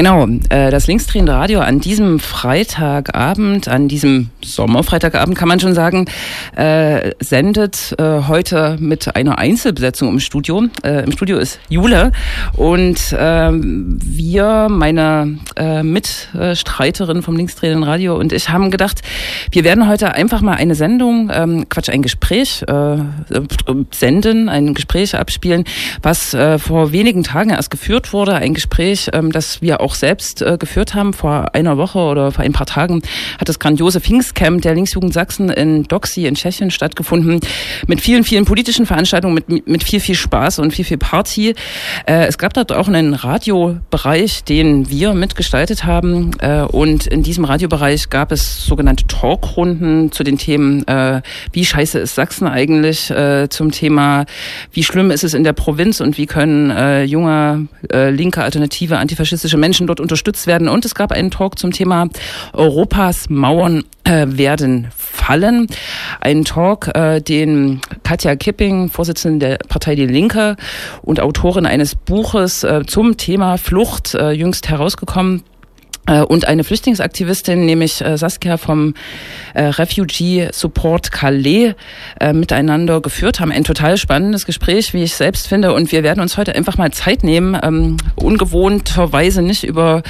Genau, äh, das linksdrehende Radio an diesem Freitagabend, an diesem Sommerfreitagabend kann man schon sagen, äh, sendet äh, heute mit einer Einzelbesetzung im Studio. Äh, Im Studio ist Jule und äh, wir, meine äh, Mitstreiterin vom linksdrehenden Radio und ich haben gedacht, wir werden heute einfach mal eine Sendung, ähm, Quatsch, ein Gespräch äh, senden, ein Gespräch abspielen, was äh, vor wenigen Tagen erst geführt wurde, ein Gespräch, ähm, das wir auch selbst äh, geführt haben. Vor einer Woche oder vor ein paar Tagen hat das grandiose Pfingstcamp der Linksjugend Sachsen in Doxy in Tschechien stattgefunden. Mit vielen, vielen politischen Veranstaltungen, mit, mit viel, viel Spaß und viel, viel Party. Äh, es gab dort auch einen Radiobereich, den wir mitgestaltet haben. Äh, und in diesem Radiobereich gab es sogenannte Talkrunden zu den Themen, äh, wie scheiße ist Sachsen eigentlich, äh, zum Thema, wie schlimm ist es in der Provinz und wie können äh, junge, äh, linke, alternative, antifaschistische Menschen dort unterstützt werden. Und es gab einen Talk zum Thema Europas Mauern werden fallen. Ein Talk, äh, den Katja Kipping, Vorsitzende der Partei Die Linke und Autorin eines Buches äh, zum Thema Flucht, äh, jüngst herausgekommen, und eine Flüchtlingsaktivistin, nämlich äh, Saskia vom äh, Refugee Support Calais, miteinander geführt haben. Ein total spannendes Gespräch, wie ich selbst finde. Und wir werden uns heute einfach mal Zeit nehmen, ähm, ungewohnterweise nicht über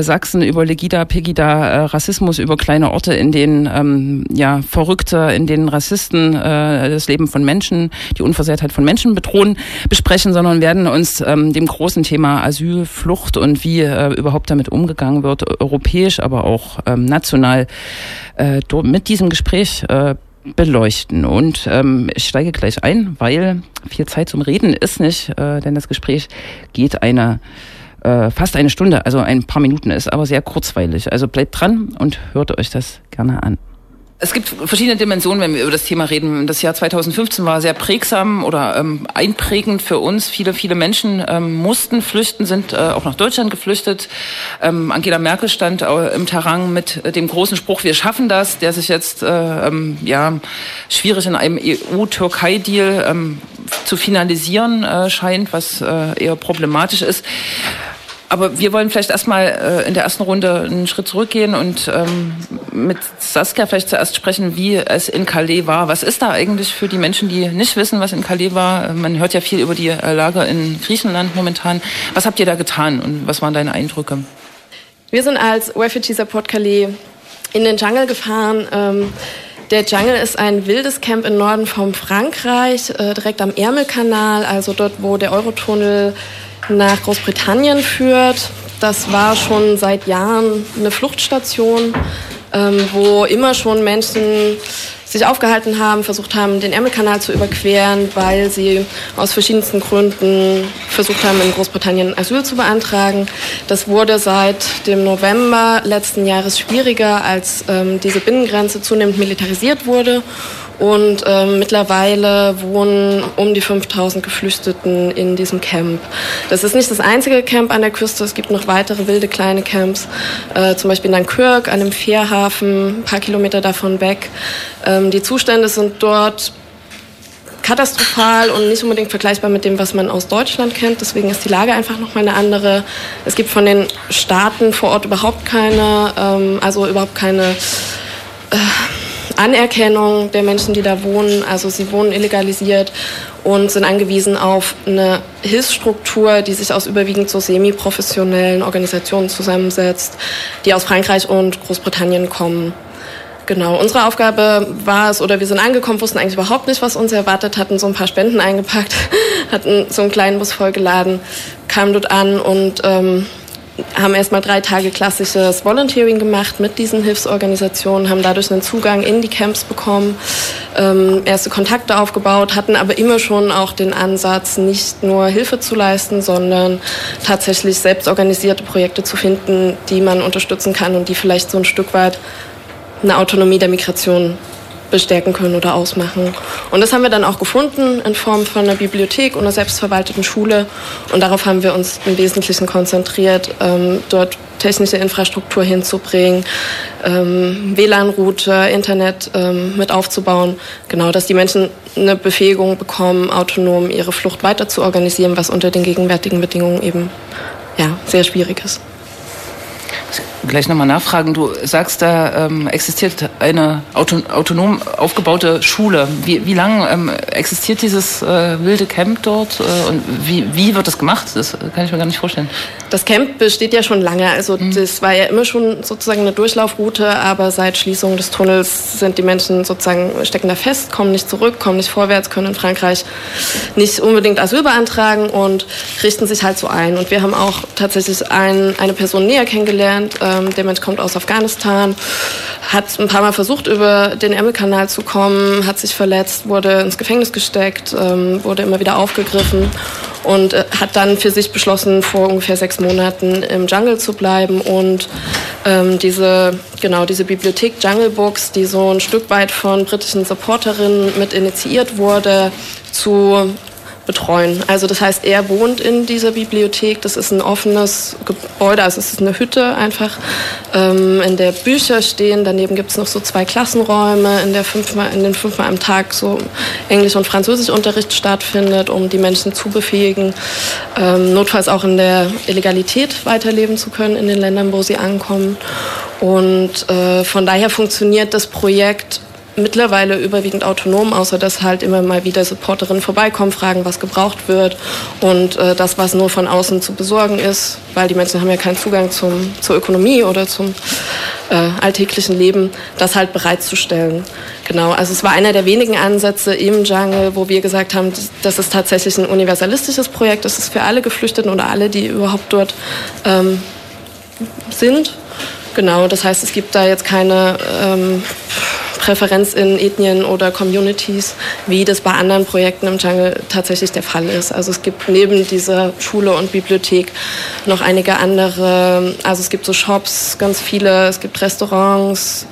Sachsen, über Legida, Pegida, Rassismus, über kleine Orte, in denen ähm, ja Verrückte, in denen Rassisten das Leben von Menschen, die Unversehrtheit von Menschen bedrohen, besprechen, sondern werden uns ähm, dem großen Thema Asyl, Flucht und wie überhaupt damit umgegangen wird, wird, europäisch, aber auch ähm, national, äh, mit diesem Gespräch äh, beleuchten. Und ähm, ich steige gleich ein, weil viel Zeit zum Reden ist nicht, äh, denn das Gespräch geht eine äh, fast eine Stunde, also ein paar Minuten ist aber sehr kurzweilig. Also bleibt dran und hört euch das gerne an. Es gibt verschiedene Dimensionen, wenn wir über das Thema reden. Das Jahr 2015 war sehr prägsam oder ähm, einprägend für uns. Viele, viele Menschen ähm, mussten flüchten, sind äh, auch nach Deutschland geflüchtet. Ähm, Angela Merkel stand im Terrain mit äh, dem großen Spruch, wir schaffen das, der sich jetzt äh, ähm, ja schwierig in einem EU-Türkei-Deal ähm, zu finalisieren äh, scheint, was äh, eher problematisch ist. Aber wir wollen vielleicht erstmal äh, in der ersten Runde einen Schritt zurückgehen und ähm, mit Saskia vielleicht zuerst sprechen, wie es in Calais war. Was ist da eigentlich für die Menschen, die nicht wissen, was in Calais war? Man hört ja viel über die äh, Lage in Griechenland momentan. Was habt ihr da getan und was waren deine Eindrücke? Wir sind als Refugee Support Calais in den Jungle gefahren. Ähm, der Jungle ist ein wildes Camp im Norden von Frankreich, äh, direkt am Ärmelkanal, also dort, wo der Eurotunnel nach Großbritannien führt. Das war schon seit Jahren eine Fluchtstation, ähm, wo immer schon Menschen sich aufgehalten haben, versucht haben, den Ärmelkanal zu überqueren, weil sie aus verschiedensten Gründen versucht haben, in Großbritannien Asyl zu beantragen. Das wurde seit dem November letzten Jahres schwieriger, als ähm, diese Binnengrenze zunehmend militarisiert wurde und ähm, mittlerweile wohnen um die 5000 Geflüchteten in diesem Camp. Das ist nicht das einzige Camp an der Küste. Es gibt noch weitere wilde kleine Camps, äh, zum Beispiel in Dunkirk, an einem Fährhafen, ein paar Kilometer davon weg. Ähm, die Zustände sind dort katastrophal und nicht unbedingt vergleichbar mit dem, was man aus Deutschland kennt. Deswegen ist die Lage einfach nochmal eine andere. Es gibt von den Staaten vor Ort überhaupt keine, ähm, also überhaupt keine äh, Anerkennung der Menschen, die da wohnen. Also sie wohnen illegalisiert und sind angewiesen auf eine Hilfsstruktur, die sich aus überwiegend so semi-professionellen Organisationen zusammensetzt, die aus Frankreich und Großbritannien kommen. Genau, unsere Aufgabe war es, oder wir sind angekommen, wussten eigentlich überhaupt nicht, was uns erwartet, hatten so ein paar Spenden eingepackt, hatten so einen kleinen Bus vollgeladen, kamen dort an und ähm, haben erstmal drei Tage klassisches Volunteering gemacht mit diesen Hilfsorganisationen, haben dadurch einen Zugang in die Camps bekommen, ähm, erste Kontakte aufgebaut, hatten aber immer schon auch den Ansatz, nicht nur Hilfe zu leisten, sondern tatsächlich selbstorganisierte Projekte zu finden, die man unterstützen kann und die vielleicht so ein Stück weit eine Autonomie der Migration bestärken können oder ausmachen. Und das haben wir dann auch gefunden in Form von einer Bibliothek und einer selbstverwalteten Schule. Und darauf haben wir uns im Wesentlichen konzentriert, ähm, dort technische Infrastruktur hinzubringen, ähm, WLAN-Router, Internet ähm, mit aufzubauen. Genau, dass die Menschen eine Befähigung bekommen, autonom ihre Flucht weiter zu organisieren, was unter den gegenwärtigen Bedingungen eben ja, sehr schwierig ist. Gleich nochmal nachfragen. Du sagst, da ähm, existiert eine auto autonom aufgebaute Schule. Wie, wie lange ähm, existiert dieses äh, wilde Camp dort äh, und wie, wie wird das gemacht? Das kann ich mir gar nicht vorstellen. Das Camp besteht ja schon lange. Also mhm. das war ja immer schon sozusagen eine Durchlaufroute, aber seit Schließung des Tunnels sind die Menschen sozusagen stecken da fest, kommen nicht zurück, kommen nicht vorwärts, können in Frankreich nicht unbedingt Asyl beantragen und richten sich halt so ein. Und wir haben auch tatsächlich ein, eine Person näher kennengelernt. Ähm, der Mensch kommt aus Afghanistan, hat ein paar Mal versucht, über den Ärmelkanal zu kommen, hat sich verletzt, wurde ins Gefängnis gesteckt, ähm, wurde immer wieder aufgegriffen und äh, hat dann für sich beschlossen, vor ungefähr sechs Monaten im Jungle zu bleiben und ähm, diese, genau, diese Bibliothek Jungle Books, die so ein Stück weit von britischen Supporterinnen mit initiiert wurde, zu betreuen. Also das heißt, er wohnt in dieser Bibliothek. Das ist ein offenes Gebäude, also es ist eine Hütte einfach, ähm, in der Bücher stehen. Daneben gibt es noch so zwei Klassenräume, in, der fünfmal, in den fünfmal am Tag so Englisch- und Französischunterricht stattfindet, um die Menschen zu befähigen, ähm, notfalls auch in der Illegalität weiterleben zu können in den Ländern, wo sie ankommen. Und äh, von daher funktioniert das Projekt mittlerweile überwiegend autonom, außer dass halt immer mal wieder Supporterinnen vorbeikommen, fragen, was gebraucht wird und äh, das, was nur von außen zu besorgen ist, weil die Menschen haben ja keinen Zugang zum, zur Ökonomie oder zum äh, alltäglichen Leben, das halt bereitzustellen. Genau, also es war einer der wenigen Ansätze im Jungle, wo wir gesagt haben, das ist tatsächlich ein universalistisches Projekt, das ist für alle Geflüchteten oder alle, die überhaupt dort ähm, sind. Genau, das heißt, es gibt da jetzt keine ähm, Präferenz in Ethnien oder Communities, wie das bei anderen Projekten im Jungle tatsächlich der Fall ist. Also es gibt neben dieser Schule und Bibliothek noch einige andere, also es gibt so Shops, ganz viele, es gibt Restaurants.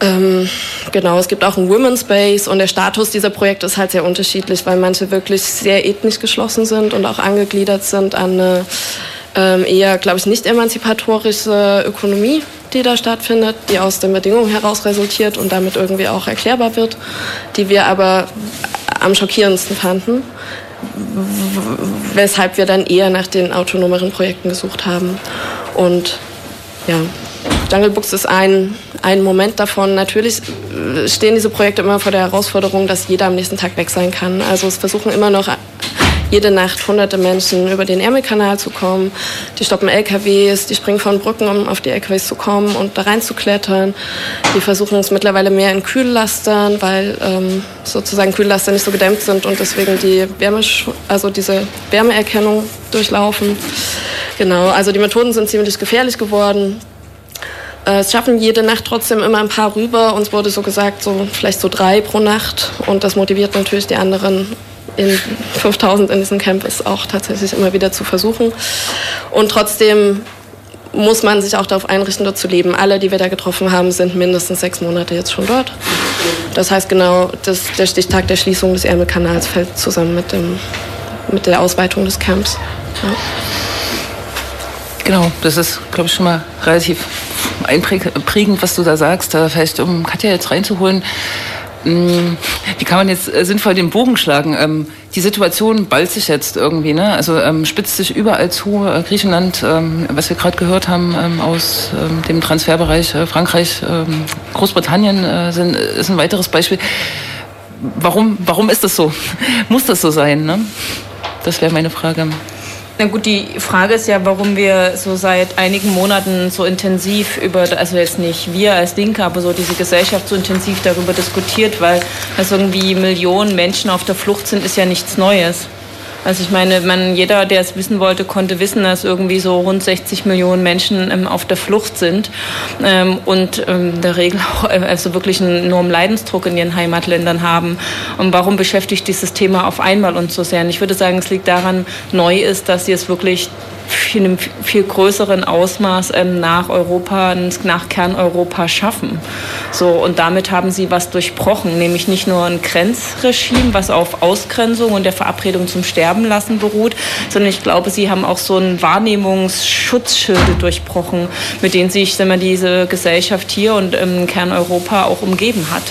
Ähm, genau, es gibt auch einen Women's Space und der Status dieser Projekte ist halt sehr unterschiedlich, weil manche wirklich sehr ethnisch geschlossen sind und auch angegliedert sind an eine ähm, eher, glaube ich, nicht emanzipatorische Ökonomie, die da stattfindet, die aus den Bedingungen heraus resultiert und damit irgendwie auch erklärbar wird, die wir aber am schockierendsten fanden, weshalb wir dann eher nach den autonomeren Projekten gesucht haben. Und ja, Jungle Books ist ein, ein Moment davon. Natürlich stehen diese Projekte immer vor der Herausforderung, dass jeder am nächsten Tag weg sein kann. Also es versuchen immer noch jede Nacht hunderte Menschen über den Ärmelkanal zu kommen. Die stoppen LKWs, die springen von Brücken, um auf die LKWs zu kommen und da rein zu klettern. Die versuchen es mittlerweile mehr in Kühllastern, weil ähm, sozusagen Kühllaster nicht so gedämmt sind und deswegen die Wärme, also diese Wärmeerkennung durchlaufen. Genau, also die Methoden sind ziemlich gefährlich geworden. Äh, es schaffen jede Nacht trotzdem immer ein paar rüber. Uns wurde so gesagt, so vielleicht so drei pro Nacht. Und das motiviert natürlich die anderen in 5000 in diesem Camp ist auch tatsächlich immer wieder zu versuchen. Und trotzdem muss man sich auch darauf einrichten, dort zu leben. Alle, die wir da getroffen haben, sind mindestens sechs Monate jetzt schon dort. Das heißt genau, das, der Stichtag der Schließung des Ärmelkanals fällt zusammen mit, dem, mit der Ausweitung des Camps. Ja. Genau, das ist, glaube ich, schon mal relativ einprägend, was du da sagst. Vielleicht, um Katja jetzt reinzuholen, wie kann man jetzt äh, sinnvoll den Bogen schlagen? Ähm, die Situation ballt sich jetzt irgendwie, ne? Also ähm, spitzt sich überall zu. Äh, Griechenland, ähm, was wir gerade gehört haben ähm, aus ähm, dem Transferbereich, äh, Frankreich, ähm, Großbritannien äh, sind, ist ein weiteres Beispiel. Warum, warum ist das so? Muss das so sein? Ne? Das wäre meine Frage. Na gut, die Frage ist ja, warum wir so seit einigen Monaten so intensiv über, also jetzt nicht wir als Linke, aber so diese Gesellschaft so intensiv darüber diskutiert, weil es irgendwie Millionen Menschen auf der Flucht sind, ist ja nichts Neues. Also ich meine, man, jeder, der es wissen wollte, konnte wissen, dass irgendwie so rund 60 Millionen Menschen ähm, auf der Flucht sind ähm, und ähm, in der Regel auch äh, also wirklich einen enormen Leidensdruck in ihren Heimatländern haben. Und warum beschäftigt dieses Thema auf einmal uns so sehr? Und ich würde sagen, es liegt daran, neu ist, dass sie es wirklich in einem viel größeren Ausmaß ähm, nach Europa, nach Kerneuropa schaffen. So, und damit haben sie was durchbrochen, nämlich nicht nur ein Grenzregime, was auf Ausgrenzung und der Verabredung zum Sterben lassen beruht, sondern ich glaube, sie haben auch so ein Wahrnehmungsschutzschilde durchbrochen, mit denen sich man diese Gesellschaft hier und ähm, Kerneuropa auch umgeben hat.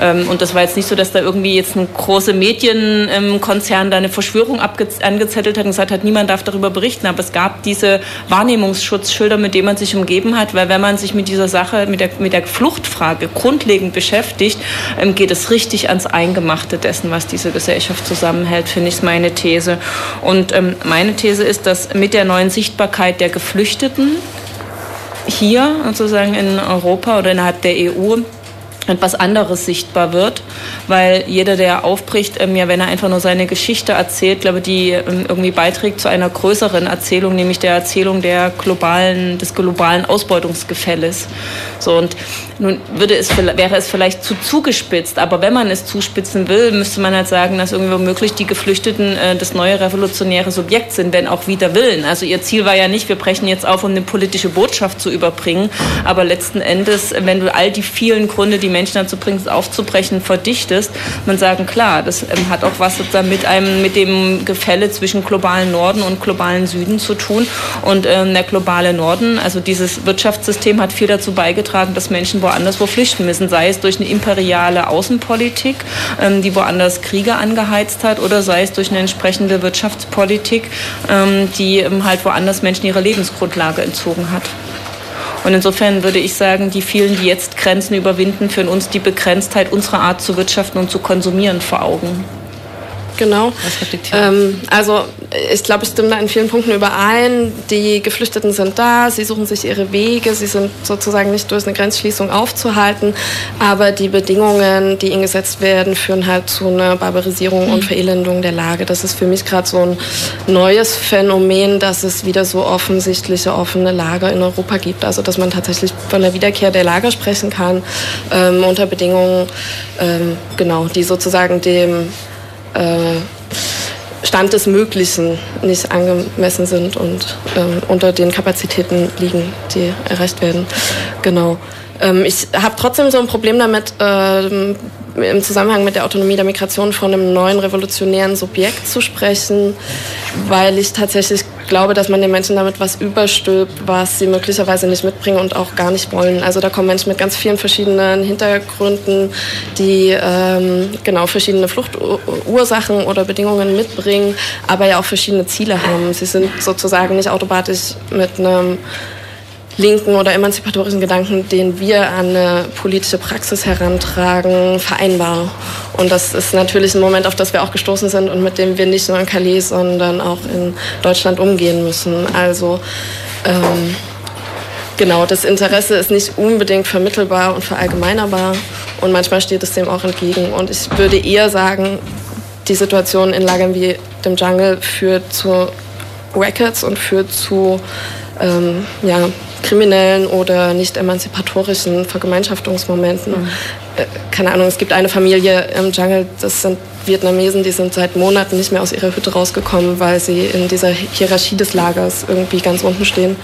Ähm, und das war jetzt nicht so, dass da irgendwie jetzt ein großer Medienkonzern da eine Verschwörung angezettelt hat und gesagt hat, niemand darf darüber berichten, aber es gab diese Wahrnehmungsschutzschilder, mit denen man sich umgeben hat, weil wenn man sich mit dieser Sache, mit der, mit der Fluchtfrage grundlegend beschäftigt, ähm, geht es richtig ans Eingemachte dessen, was diese Gesellschaft zusammenhält, finde ich, meine These. Und ähm, meine These ist, dass mit der neuen Sichtbarkeit der Geflüchteten hier sozusagen in Europa oder innerhalb der EU etwas anderes sichtbar wird, weil jeder, der aufbricht, ähm, ja, wenn er einfach nur seine Geschichte erzählt, glaube die ähm, irgendwie beiträgt zu einer größeren Erzählung, nämlich der Erzählung der globalen, des globalen Ausbeutungsgefälles. So und nun würde es, wäre es vielleicht zu zugespitzt, aber wenn man es zuspitzen will, müsste man halt sagen, dass irgendwie womöglich die Geflüchteten äh, das neue revolutionäre Subjekt sind, wenn auch wieder Willen. Also ihr Ziel war ja nicht, wir brechen jetzt auf, um eine politische Botschaft zu überbringen, aber letzten Endes, wenn du all die vielen Gründe, die Menschen dazu bringst, aufzubrechen, verdichtest, man sagen, klar, das ähm, hat auch was sozusagen mit einem, mit dem Gefälle zwischen globalen Norden und globalen Süden zu tun. Und ähm, der globale Norden, also dieses Wirtschaftssystem hat viel dazu beigetragen, dass Menschen woanders wo flüchten müssen, sei es durch eine imperiale Außenpolitik, ähm, die woanders Kriege angeheizt hat, oder sei es durch eine entsprechende Wirtschaftspolitik, ähm, die ähm, halt woanders Menschen ihre Lebensgrundlage entzogen hat. Und insofern würde ich sagen, die vielen, die jetzt Grenzen überwinden, führen uns die Begrenztheit unserer Art zu wirtschaften und zu konsumieren vor Augen. Genau. Ähm, also ich glaube, ich stimme da in vielen Punkten überein. Die Geflüchteten sind da, sie suchen sich ihre Wege, sie sind sozusagen nicht durch eine Grenzschließung aufzuhalten, aber die Bedingungen, die ihnen gesetzt werden, führen halt zu einer Barbarisierung und mhm. Verelendung der Lage. Das ist für mich gerade so ein neues Phänomen, dass es wieder so offensichtliche offene Lager in Europa gibt. Also dass man tatsächlich von der Wiederkehr der Lager sprechen kann ähm, unter Bedingungen, ähm, genau, die sozusagen dem äh, Stand des Möglichen nicht angemessen sind und ähm, unter den Kapazitäten liegen, die erreicht werden. Genau. Ähm, ich habe trotzdem so ein Problem damit, ähm, im Zusammenhang mit der Autonomie der Migration von einem neuen revolutionären Subjekt zu sprechen, weil ich tatsächlich glaube, dass man den Menschen damit was überstülpt, was sie möglicherweise nicht mitbringen und auch gar nicht wollen. Also da kommen Menschen mit ganz vielen verschiedenen Hintergründen, die ähm, genau verschiedene Fluchtursachen oder Bedingungen mitbringen, aber ja auch verschiedene Ziele haben. Sie sind sozusagen nicht automatisch mit einem linken oder emanzipatorischen Gedanken, den wir an eine politische Praxis herantragen, vereinbar. Und das ist natürlich ein Moment, auf das wir auch gestoßen sind und mit dem wir nicht nur in Calais, sondern auch in Deutschland umgehen müssen. Also ähm, genau, das Interesse ist nicht unbedingt vermittelbar und verallgemeinerbar und manchmal steht es dem auch entgegen. Und ich würde eher sagen, die Situation in Lagern wie dem Jungle führt zu Records und führt zu ähm, ja, kriminellen oder nicht emanzipatorischen Vergemeinschaftungsmomenten. Mhm. Äh, keine Ahnung, es gibt eine Familie im Jungle, das sind Vietnamesen, die sind seit Monaten nicht mehr aus ihrer Hütte rausgekommen, weil sie in dieser Hierarchie des Lagers irgendwie ganz unten stehen.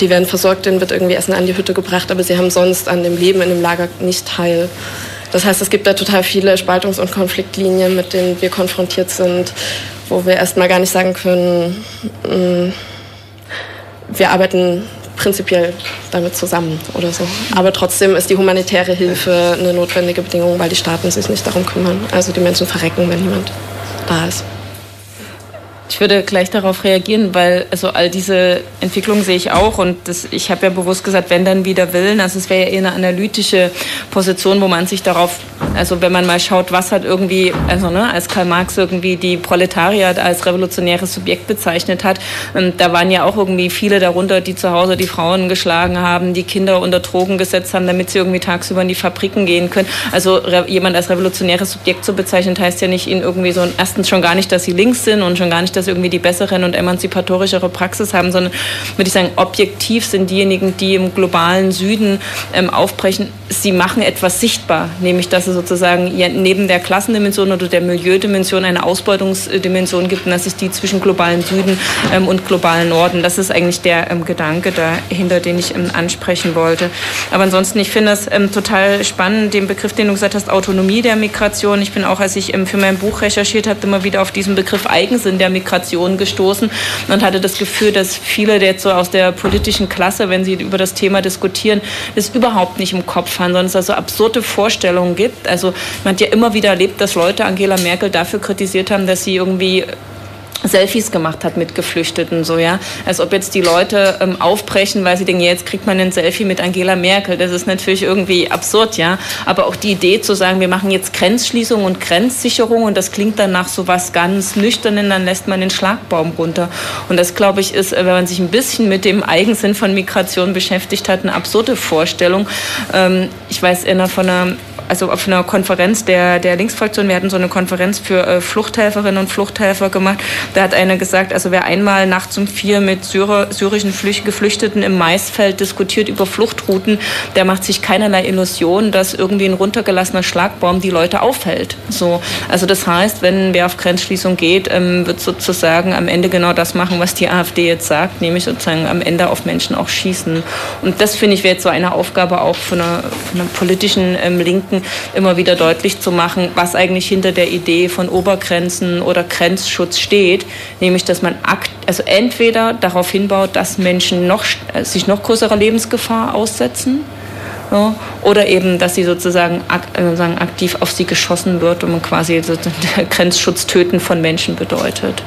Die werden versorgt, denen wird irgendwie Essen an die Hütte gebracht, aber sie haben sonst an dem Leben in dem Lager nicht teil. Das heißt, es gibt da total viele Spaltungs- und Konfliktlinien, mit denen wir konfrontiert sind, wo wir erstmal gar nicht sagen können, mm, wir arbeiten prinzipiell damit zusammen oder so. Aber trotzdem ist die humanitäre Hilfe eine notwendige Bedingung, weil die Staaten sich nicht darum kümmern. Also die Menschen verrecken, wenn niemand da ist. Ich würde gleich darauf reagieren, weil also all diese Entwicklungen sehe ich auch und das, ich habe ja bewusst gesagt, wenn dann wieder Willen, also es wäre ja eher eine analytische Position, wo man sich darauf, also wenn man mal schaut, was hat irgendwie, also ne, als Karl Marx irgendwie die Proletariat als revolutionäres Subjekt bezeichnet hat, und da waren ja auch irgendwie viele darunter, die zu Hause die Frauen geschlagen haben, die Kinder unter Drogen gesetzt haben, damit sie irgendwie tagsüber in die Fabriken gehen können. Also jemand als revolutionäres Subjekt zu bezeichnen, heißt ja nicht ihnen irgendwie so erstens schon gar nicht, dass sie links sind und schon gar nicht, dass irgendwie die besseren und emanzipatorischere Praxis haben, sondern würde ich sagen, objektiv sind diejenigen, die im globalen Süden ähm, aufbrechen, sie machen etwas sichtbar, nämlich dass es sozusagen neben der Klassendimension oder der Milieudimension eine Ausbeutungsdimension gibt und dass es die zwischen globalen Süden ähm, und globalen Norden. Das ist eigentlich der ähm, Gedanke dahinter, den ich ähm, ansprechen wollte. Aber ansonsten, ich finde das ähm, total spannend, den Begriff, den du gesagt hast, Autonomie der Migration. Ich bin auch, als ich ähm, für mein Buch recherchiert habe, immer wieder auf diesen Begriff Eigensinn der Migration Migration gestoßen und hatte das Gefühl, dass viele jetzt so aus der politischen Klasse, wenn sie über das Thema diskutieren, das überhaupt nicht im Kopf haben, sondern es also absurde Vorstellungen gibt. Also man hat ja immer wieder erlebt, dass Leute Angela Merkel dafür kritisiert haben, dass sie irgendwie Selfies gemacht hat mit Geflüchteten, so ja, als ob jetzt die Leute ähm, aufbrechen, weil sie denken, jetzt kriegt man ein Selfie mit Angela Merkel. Das ist natürlich irgendwie absurd, ja. Aber auch die Idee zu sagen, wir machen jetzt Grenzschließung und Grenzsicherung und das klingt dann nach so was ganz Nüchternen, dann lässt man den Schlagbaum runter. Und das glaube ich ist, wenn man sich ein bisschen mit dem Eigensinn von Migration beschäftigt hat, eine absurde Vorstellung. Ähm, ich weiß, in einer von einer also auf einer Konferenz der, der Linksfraktion, wir hatten so eine Konferenz für äh, Fluchthelferinnen und Fluchthelfer gemacht. Da hat einer gesagt, also wer einmal nachts um vier mit Syrer, syrischen Flücht, Geflüchteten im Maisfeld diskutiert über Fluchtrouten, der macht sich keinerlei Illusion, dass irgendwie ein runtergelassener Schlagbaum die Leute aufhält. So, also das heißt, wenn wer auf Grenzschließung geht, ähm, wird sozusagen am Ende genau das machen, was die AfD jetzt sagt, nämlich sozusagen am Ende auf Menschen auch schießen. Und das finde ich wäre jetzt so eine Aufgabe auch von einer, von einer politischen ähm, Linken, immer wieder deutlich zu machen, was eigentlich hinter der Idee von Obergrenzen oder Grenzschutz steht, nämlich dass man also entweder darauf hinbaut, dass Menschen noch, äh, sich noch größerer Lebensgefahr aussetzen, ja, oder eben, dass sie sozusagen, ak äh, sagen, aktiv auf sie geschossen wird und quasi so Grenzschutz töten von Menschen bedeutet.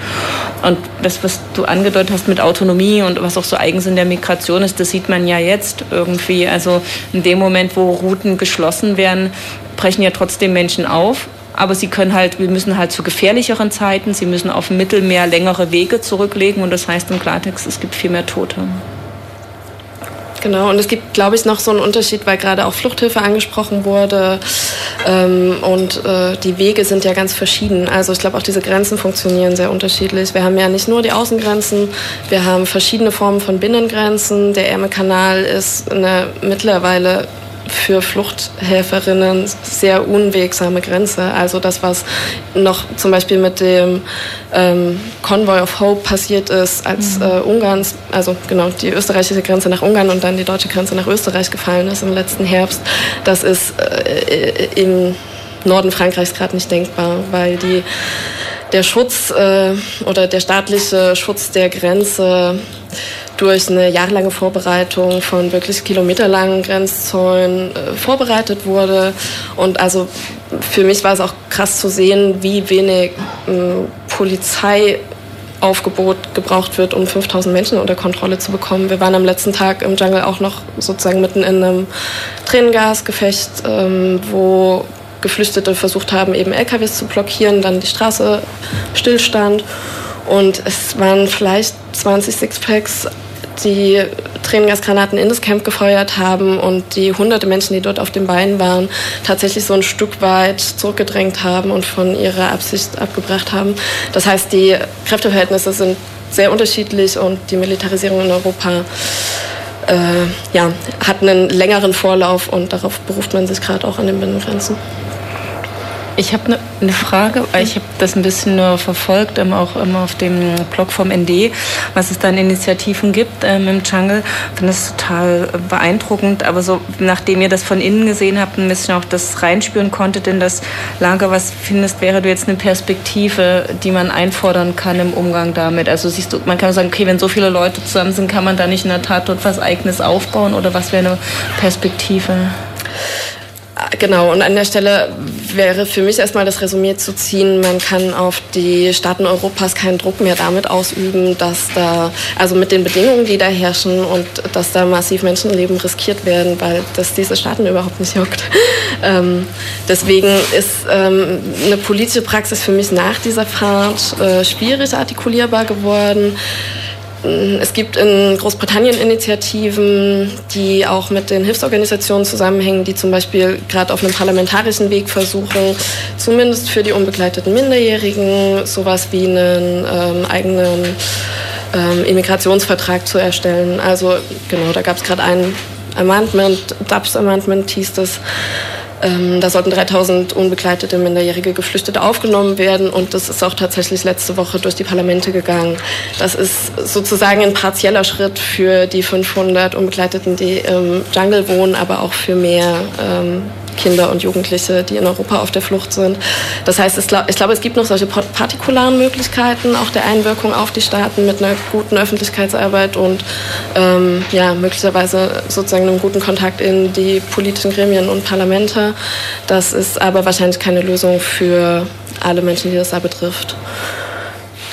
Und das, was du angedeutet hast mit Autonomie und was auch so Eigensinn der Migration ist, das sieht man ja jetzt irgendwie. Also in dem Moment, wo Routen geschlossen werden, brechen ja trotzdem Menschen auf aber sie können halt, wir müssen halt zu gefährlicheren Zeiten, sie müssen auf dem Mittelmeer längere Wege zurücklegen und das heißt im Klartext, es gibt viel mehr Tote. Genau, und es gibt, glaube ich, noch so einen Unterschied, weil gerade auch Fluchthilfe angesprochen wurde. Ähm, und äh, die Wege sind ja ganz verschieden. Also ich glaube, auch diese Grenzen funktionieren sehr unterschiedlich. Wir haben ja nicht nur die Außengrenzen, wir haben verschiedene Formen von Binnengrenzen. Der Ärmelkanal ist eine mittlerweile für Fluchthelferinnen sehr unwegsame Grenze. Also das, was noch zum Beispiel mit dem ähm, Convoy of Hope passiert ist, als mhm. äh, Ungarns, also genau die österreichische Grenze nach Ungarn und dann die deutsche Grenze nach Österreich gefallen ist im letzten Herbst, das ist äh, im Norden Frankreichs gerade nicht denkbar, weil die der Schutz äh, oder der staatliche Schutz der Grenze durch eine jahrelange Vorbereitung von wirklich kilometerlangen Grenzzäunen äh, vorbereitet wurde. Und also für mich war es auch krass zu sehen, wie wenig äh, Polizeiaufgebot gebraucht wird, um 5000 Menschen unter Kontrolle zu bekommen. Wir waren am letzten Tag im Jungle auch noch sozusagen mitten in einem Tränengasgefecht, ähm, wo Geflüchtete versucht haben, eben LKWs zu blockieren, dann die Straße stillstand. Und es waren vielleicht 20 Sixpacks, die Tränengasgranaten in das Camp gefeuert haben und die hunderte Menschen, die dort auf den Beinen waren, tatsächlich so ein Stück weit zurückgedrängt haben und von ihrer Absicht abgebracht haben. Das heißt, die Kräfteverhältnisse sind sehr unterschiedlich und die Militarisierung in Europa äh, ja, hat einen längeren Vorlauf und darauf beruft man sich gerade auch an den Binnengrenzen. Ich habe eine ne Frage, weil ich habe das ein bisschen nur verfolgt, ähm, auch immer auf dem Blog vom ND, was es da an Initiativen gibt ähm, im Jungle. Ich finde das total beeindruckend, aber so nachdem ihr das von innen gesehen habt, ein bisschen auch das reinspüren konntet in das Lager, was findest, wäre du jetzt eine Perspektive, die man einfordern kann im Umgang damit? Also siehst du, man kann sagen, okay, wenn so viele Leute zusammen sind, kann man da nicht in der Tat dort was Eigenes aufbauen oder was wäre eine Perspektive? Genau, und an der Stelle wäre für mich erstmal das Resümee zu ziehen, man kann auf die Staaten Europas keinen Druck mehr damit ausüben, dass da, also mit den Bedingungen, die da herrschen und dass da massiv Menschenleben riskiert werden, weil das diese Staaten überhaupt nicht juckt. Ähm, deswegen ist ähm, eine politische Praxis für mich nach dieser Fahrt äh, schwierig artikulierbar geworden. Es gibt in Großbritannien Initiativen, die auch mit den Hilfsorganisationen zusammenhängen, die zum Beispiel gerade auf einem parlamentarischen Weg versuchen, zumindest für die unbegleiteten Minderjährigen sowas wie einen ähm, eigenen ähm, Immigrationsvertrag zu erstellen. Also genau, da gab es gerade ein Amendment, DUBS Amendment hieß das, ähm, da sollten 3000 unbegleitete minderjährige Geflüchtete aufgenommen werden und das ist auch tatsächlich letzte Woche durch die Parlamente gegangen. Das ist sozusagen ein partieller Schritt für die 500 Unbegleiteten, die im Jungle wohnen, aber auch für mehr ähm, Kinder und Jugendliche, die in Europa auf der Flucht sind. Das heißt, ich glaube, es gibt noch solche partikularen Möglichkeiten, auch der Einwirkung auf die Staaten mit einer guten Öffentlichkeitsarbeit und ähm, ja, möglicherweise sozusagen einem guten Kontakt in die politischen Gremien und Parlamente. Das ist aber wahrscheinlich keine Lösung für alle Menschen, die das da betrifft.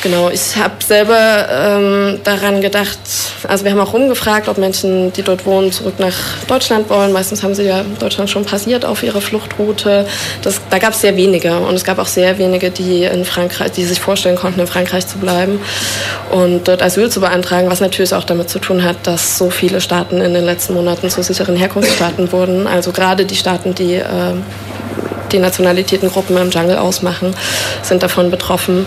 Genau, ich habe selber ähm, daran gedacht, also wir haben auch rumgefragt, ob Menschen, die dort wohnen, zurück nach Deutschland wollen. Meistens haben sie ja Deutschland schon passiert auf ihrer Fluchtroute. Das, da gab es sehr wenige und es gab auch sehr wenige, die in Frankreich, die sich vorstellen konnten, in Frankreich zu bleiben und dort Asyl zu beantragen, was natürlich auch damit zu tun hat, dass so viele Staaten in den letzten Monaten zu sicheren Herkunftsstaaten wurden. Also gerade die Staaten, die äh, die Nationalitätengruppen im Jungle ausmachen, sind davon betroffen.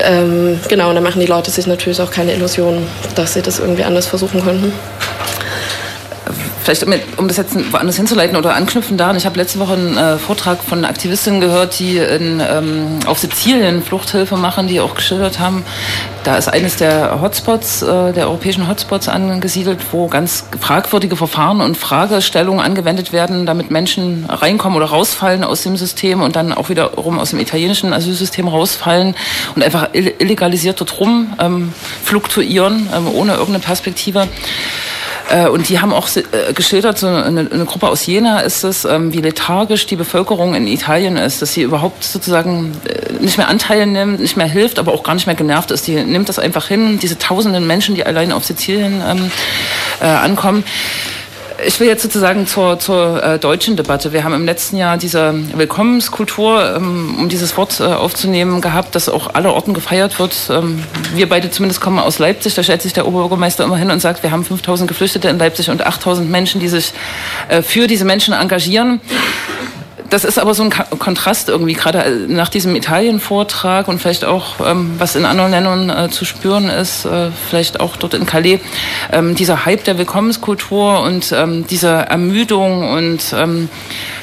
Ähm, genau, und da machen die Leute sich natürlich auch keine Illusionen, dass sie das irgendwie anders versuchen könnten. Vielleicht, um das jetzt woanders hinzuleiten oder anknüpfen daran, ich habe letzte Woche einen äh, Vortrag von Aktivistinnen gehört, die in, ähm, auf Sizilien Fluchthilfe machen, die auch geschildert haben, da ist eines der Hotspots, äh, der europäischen Hotspots angesiedelt, wo ganz fragwürdige Verfahren und Fragestellungen angewendet werden, damit Menschen reinkommen oder rausfallen aus dem System und dann auch wiederum aus dem italienischen Asylsystem rausfallen und einfach illegalisiert dort rum ähm, fluktuieren, ähm, ohne irgendeine Perspektive. Äh, und die haben auch äh, geschildert, so eine, eine Gruppe aus Jena ist es, ähm, wie lethargisch die Bevölkerung in Italien ist, dass sie überhaupt sozusagen äh, nicht mehr Anteil nimmt, nicht mehr hilft, aber auch gar nicht mehr genervt ist. Die nimmt das einfach hin, diese tausenden Menschen, die allein auf Sizilien ähm, äh, ankommen ich will jetzt sozusagen zur, zur äh, deutschen Debatte. Wir haben im letzten Jahr diese Willkommenskultur, ähm, um dieses Wort äh, aufzunehmen, gehabt, dass auch alle Orten gefeiert wird. Ähm, wir beide zumindest kommen aus Leipzig. Da stellt sich der Oberbürgermeister immer hin und sagt, wir haben 5000 Geflüchtete in Leipzig und 8000 Menschen, die sich äh, für diese Menschen engagieren das ist aber so ein Kontrast irgendwie, gerade äh, nach diesem Italien-Vortrag und vielleicht auch, ähm, was in anderen Ländern äh, zu spüren ist, äh, vielleicht auch dort in Calais, ähm, dieser Hype der Willkommenskultur und ähm, diese Ermüdung und ähm,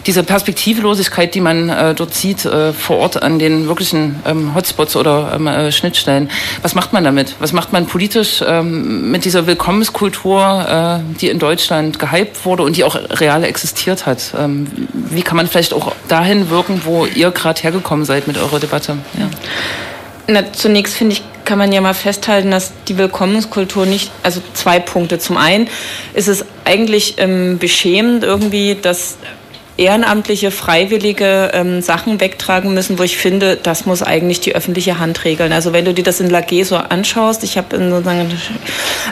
diese Perspektivlosigkeit, die man äh, dort sieht äh, vor Ort an den wirklichen ähm, Hotspots oder ähm, äh, Schnittstellen. Was macht man damit? Was macht man politisch ähm, mit dieser Willkommenskultur, äh, die in Deutschland gehypt wurde und die auch real existiert hat? Ähm, wie kann man vielleicht auch dahin wirken, wo ihr gerade hergekommen seid mit eurer Debatte? Ja. Na, zunächst finde ich, kann man ja mal festhalten, dass die Willkommenskultur nicht, also zwei Punkte. Zum einen ist es eigentlich ähm, beschämend irgendwie, dass ehrenamtliche, freiwillige ähm, Sachen wegtragen müssen, wo ich finde, das muss eigentlich die öffentliche Hand regeln. Also wenn du dir das in Lagé so anschaust, ich habe sozusagen,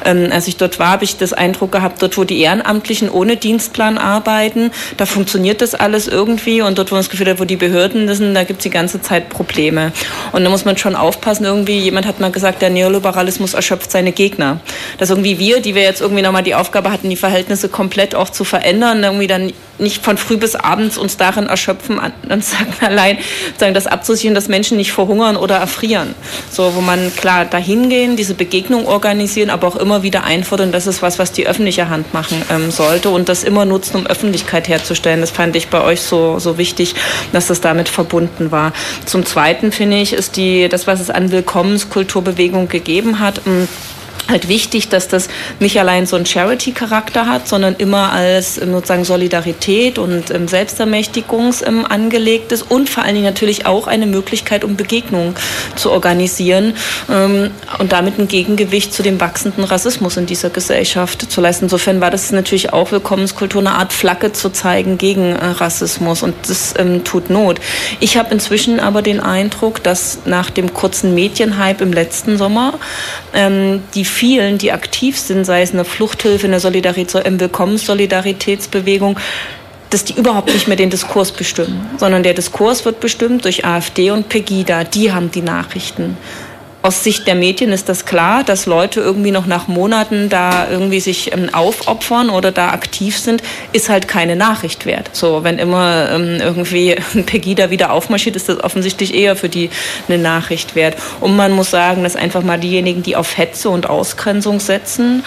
ähm, als ich dort war, habe ich das Eindruck gehabt, dort wo die Ehrenamtlichen ohne Dienstplan arbeiten, da funktioniert das alles irgendwie und dort wo das Gefühl hat, wo die Behörden sind, da gibt es die ganze Zeit Probleme. Und da muss man schon aufpassen, irgendwie, jemand hat mal gesagt, der Neoliberalismus erschöpft seine Gegner. Dass irgendwie wir, die wir jetzt irgendwie nochmal die Aufgabe hatten, die Verhältnisse komplett auch zu verändern, irgendwie dann nicht von früh bis abends uns darin erschöpfen, sagen allein sagen, das abzusichern, dass Menschen nicht verhungern oder erfrieren. So, wo man klar dahin gehen, diese Begegnung organisieren, aber auch immer wieder einfordern, das ist was, was die öffentliche Hand machen ähm, sollte und das immer nutzen, um Öffentlichkeit herzustellen. Das fand ich bei euch so, so wichtig, dass das damit verbunden war. Zum Zweiten finde ich, ist die, das, was es an Willkommenskulturbewegung gegeben hat, ähm, halt wichtig, dass das nicht allein so einen Charity-Charakter hat, sondern immer als ähm, sozusagen Solidarität und ähm, Selbstermächtigungs ähm, angelegt ist und vor allen Dingen natürlich auch eine Möglichkeit, um Begegnungen zu organisieren und damit ein Gegengewicht zu dem wachsenden Rassismus in dieser Gesellschaft zu leisten. Insofern war das natürlich auch Willkommenskultur, eine Art Flagge zu zeigen gegen äh, Rassismus und das tut Not. Ich habe inzwischen aber den Eindruck, dass nach dem kurzen Medienhype im letzten Sommer die vielen, die aktiv sind, sei es eine Fluchthilfe, eine Solidarität, eine Willkommenssolidaritätsbewegung, dass die überhaupt nicht mehr den Diskurs bestimmen, sondern der Diskurs wird bestimmt durch AfD und Pegida. Die haben die Nachrichten aus Sicht der Medien ist das klar, dass Leute irgendwie noch nach Monaten da irgendwie sich ähm, aufopfern oder da aktiv sind, ist halt keine Nachricht wert. So, wenn immer ähm, irgendwie Pegida wieder aufmarschiert, ist das offensichtlich eher für die eine Nachricht wert. Und man muss sagen, dass einfach mal diejenigen, die auf Hetze und Ausgrenzung setzen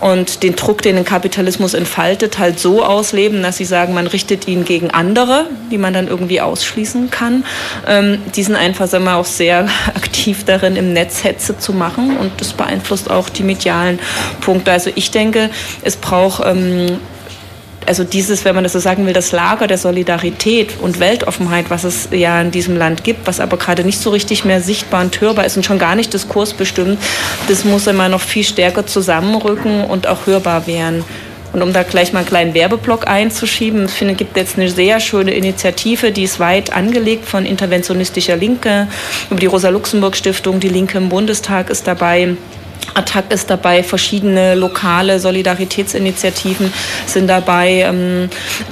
und den Druck, den der Kapitalismus entfaltet, halt so ausleben, dass sie sagen, man richtet ihn gegen andere, die man dann irgendwie ausschließen kann. Ähm, die sind einfach sagen wir, auch sehr aktiv darin, im Netz Hetze zu machen und das beeinflusst auch die medialen Punkte. Also ich denke, es braucht ähm, also dieses, wenn man das so sagen will, das Lager der Solidarität und Weltoffenheit, was es ja in diesem Land gibt, was aber gerade nicht so richtig mehr sichtbar und hörbar ist und schon gar nicht diskursbestimmt, das muss immer noch viel stärker zusammenrücken und auch hörbar werden. Und um da gleich mal einen kleinen Werbeblock einzuschieben, ich finde, es gibt jetzt eine sehr schöne Initiative, die ist weit angelegt von interventionistischer Linke, über die Rosa-Luxemburg-Stiftung, die Linke im Bundestag ist dabei. Attac ist dabei, verschiedene lokale Solidaritätsinitiativen sind dabei, ähm,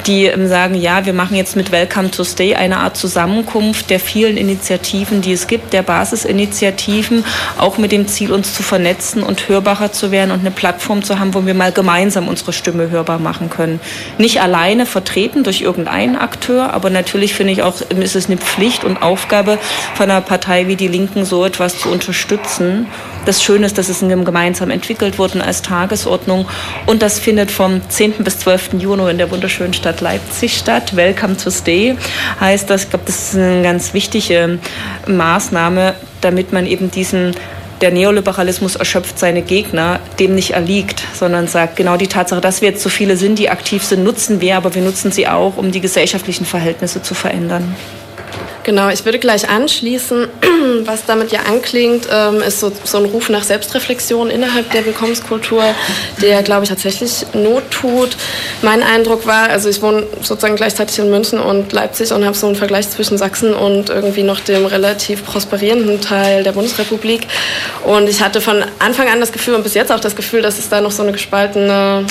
die ähm, sagen, ja, wir machen jetzt mit Welcome to Stay eine Art Zusammenkunft der vielen Initiativen, die es gibt, der Basisinitiativen, auch mit dem Ziel, uns zu vernetzen und hörbarer zu werden und eine Plattform zu haben, wo wir mal gemeinsam unsere Stimme hörbar machen können. Nicht alleine vertreten durch irgendeinen Akteur, aber natürlich finde ich auch, ist es eine Pflicht und Aufgabe von einer Partei wie die Linken, so etwas zu unterstützen. Das Schöne ist, dass es gemeinsam entwickelt wurden als Tagesordnung. Und das findet vom 10. bis 12. Juni in der wunderschönen Stadt Leipzig statt. Welcome to Stay heißt das. Ich glaube, das ist eine ganz wichtige Maßnahme, damit man eben diesen der Neoliberalismus erschöpft seine Gegner, dem nicht erliegt, sondern sagt, genau die Tatsache, dass wir jetzt so viele sind, die aktiv sind, nutzen wir, aber wir nutzen sie auch, um die gesellschaftlichen Verhältnisse zu verändern. Genau, ich würde gleich anschließen. Was damit ja anklingt, ähm, ist so, so ein Ruf nach Selbstreflexion innerhalb der Willkommenskultur, der, glaube ich, tatsächlich Not tut. Mein Eindruck war, also ich wohne sozusagen gleichzeitig in München und Leipzig und habe so einen Vergleich zwischen Sachsen und irgendwie noch dem relativ prosperierenden Teil der Bundesrepublik. Und ich hatte von Anfang an das Gefühl und bis jetzt auch das Gefühl, dass es da noch so eine gespaltene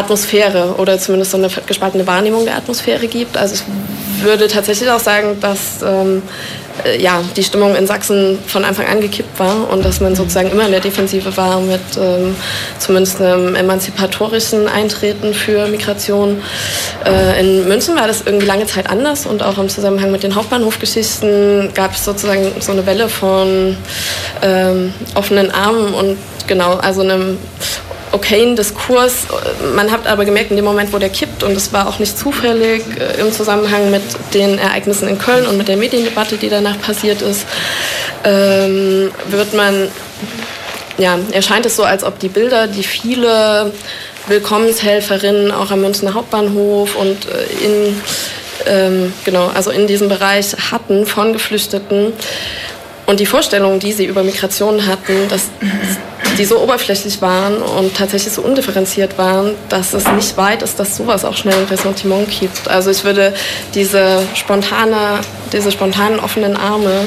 Atmosphäre oder zumindest so eine gespaltene Wahrnehmung der Atmosphäre gibt. Also ich würde tatsächlich auch sagen, dass ähm, äh, ja, die Stimmung in Sachsen von Anfang an gekippt war und dass man sozusagen immer in der Defensive war mit ähm, zumindest einem emanzipatorischen Eintreten für Migration. Äh, in München war das irgendwie lange Zeit anders und auch im Zusammenhang mit den Hauptbahnhofgeschichten gab es sozusagen so eine Welle von ähm, offenen Armen und genau, also einem okayen Diskurs. Man hat aber gemerkt, in dem Moment, wo der kippt, und es war auch nicht zufällig äh, im Zusammenhang mit den Ereignissen in Köln und mit der Mediendebatte, die danach passiert ist, ähm, wird man, ja, erscheint es so, als ob die Bilder, die viele Willkommenshelferinnen auch am Münchner Hauptbahnhof und äh, in, ähm, genau, also in diesem Bereich hatten von Geflüchteten, und die Vorstellungen, die sie über Migration hatten, dass die so oberflächlich waren und tatsächlich so undifferenziert waren, dass es nicht weit ist, dass sowas auch schnell ein Ressentiment gibt. Also ich würde diese spontane, diese spontanen offenen Arme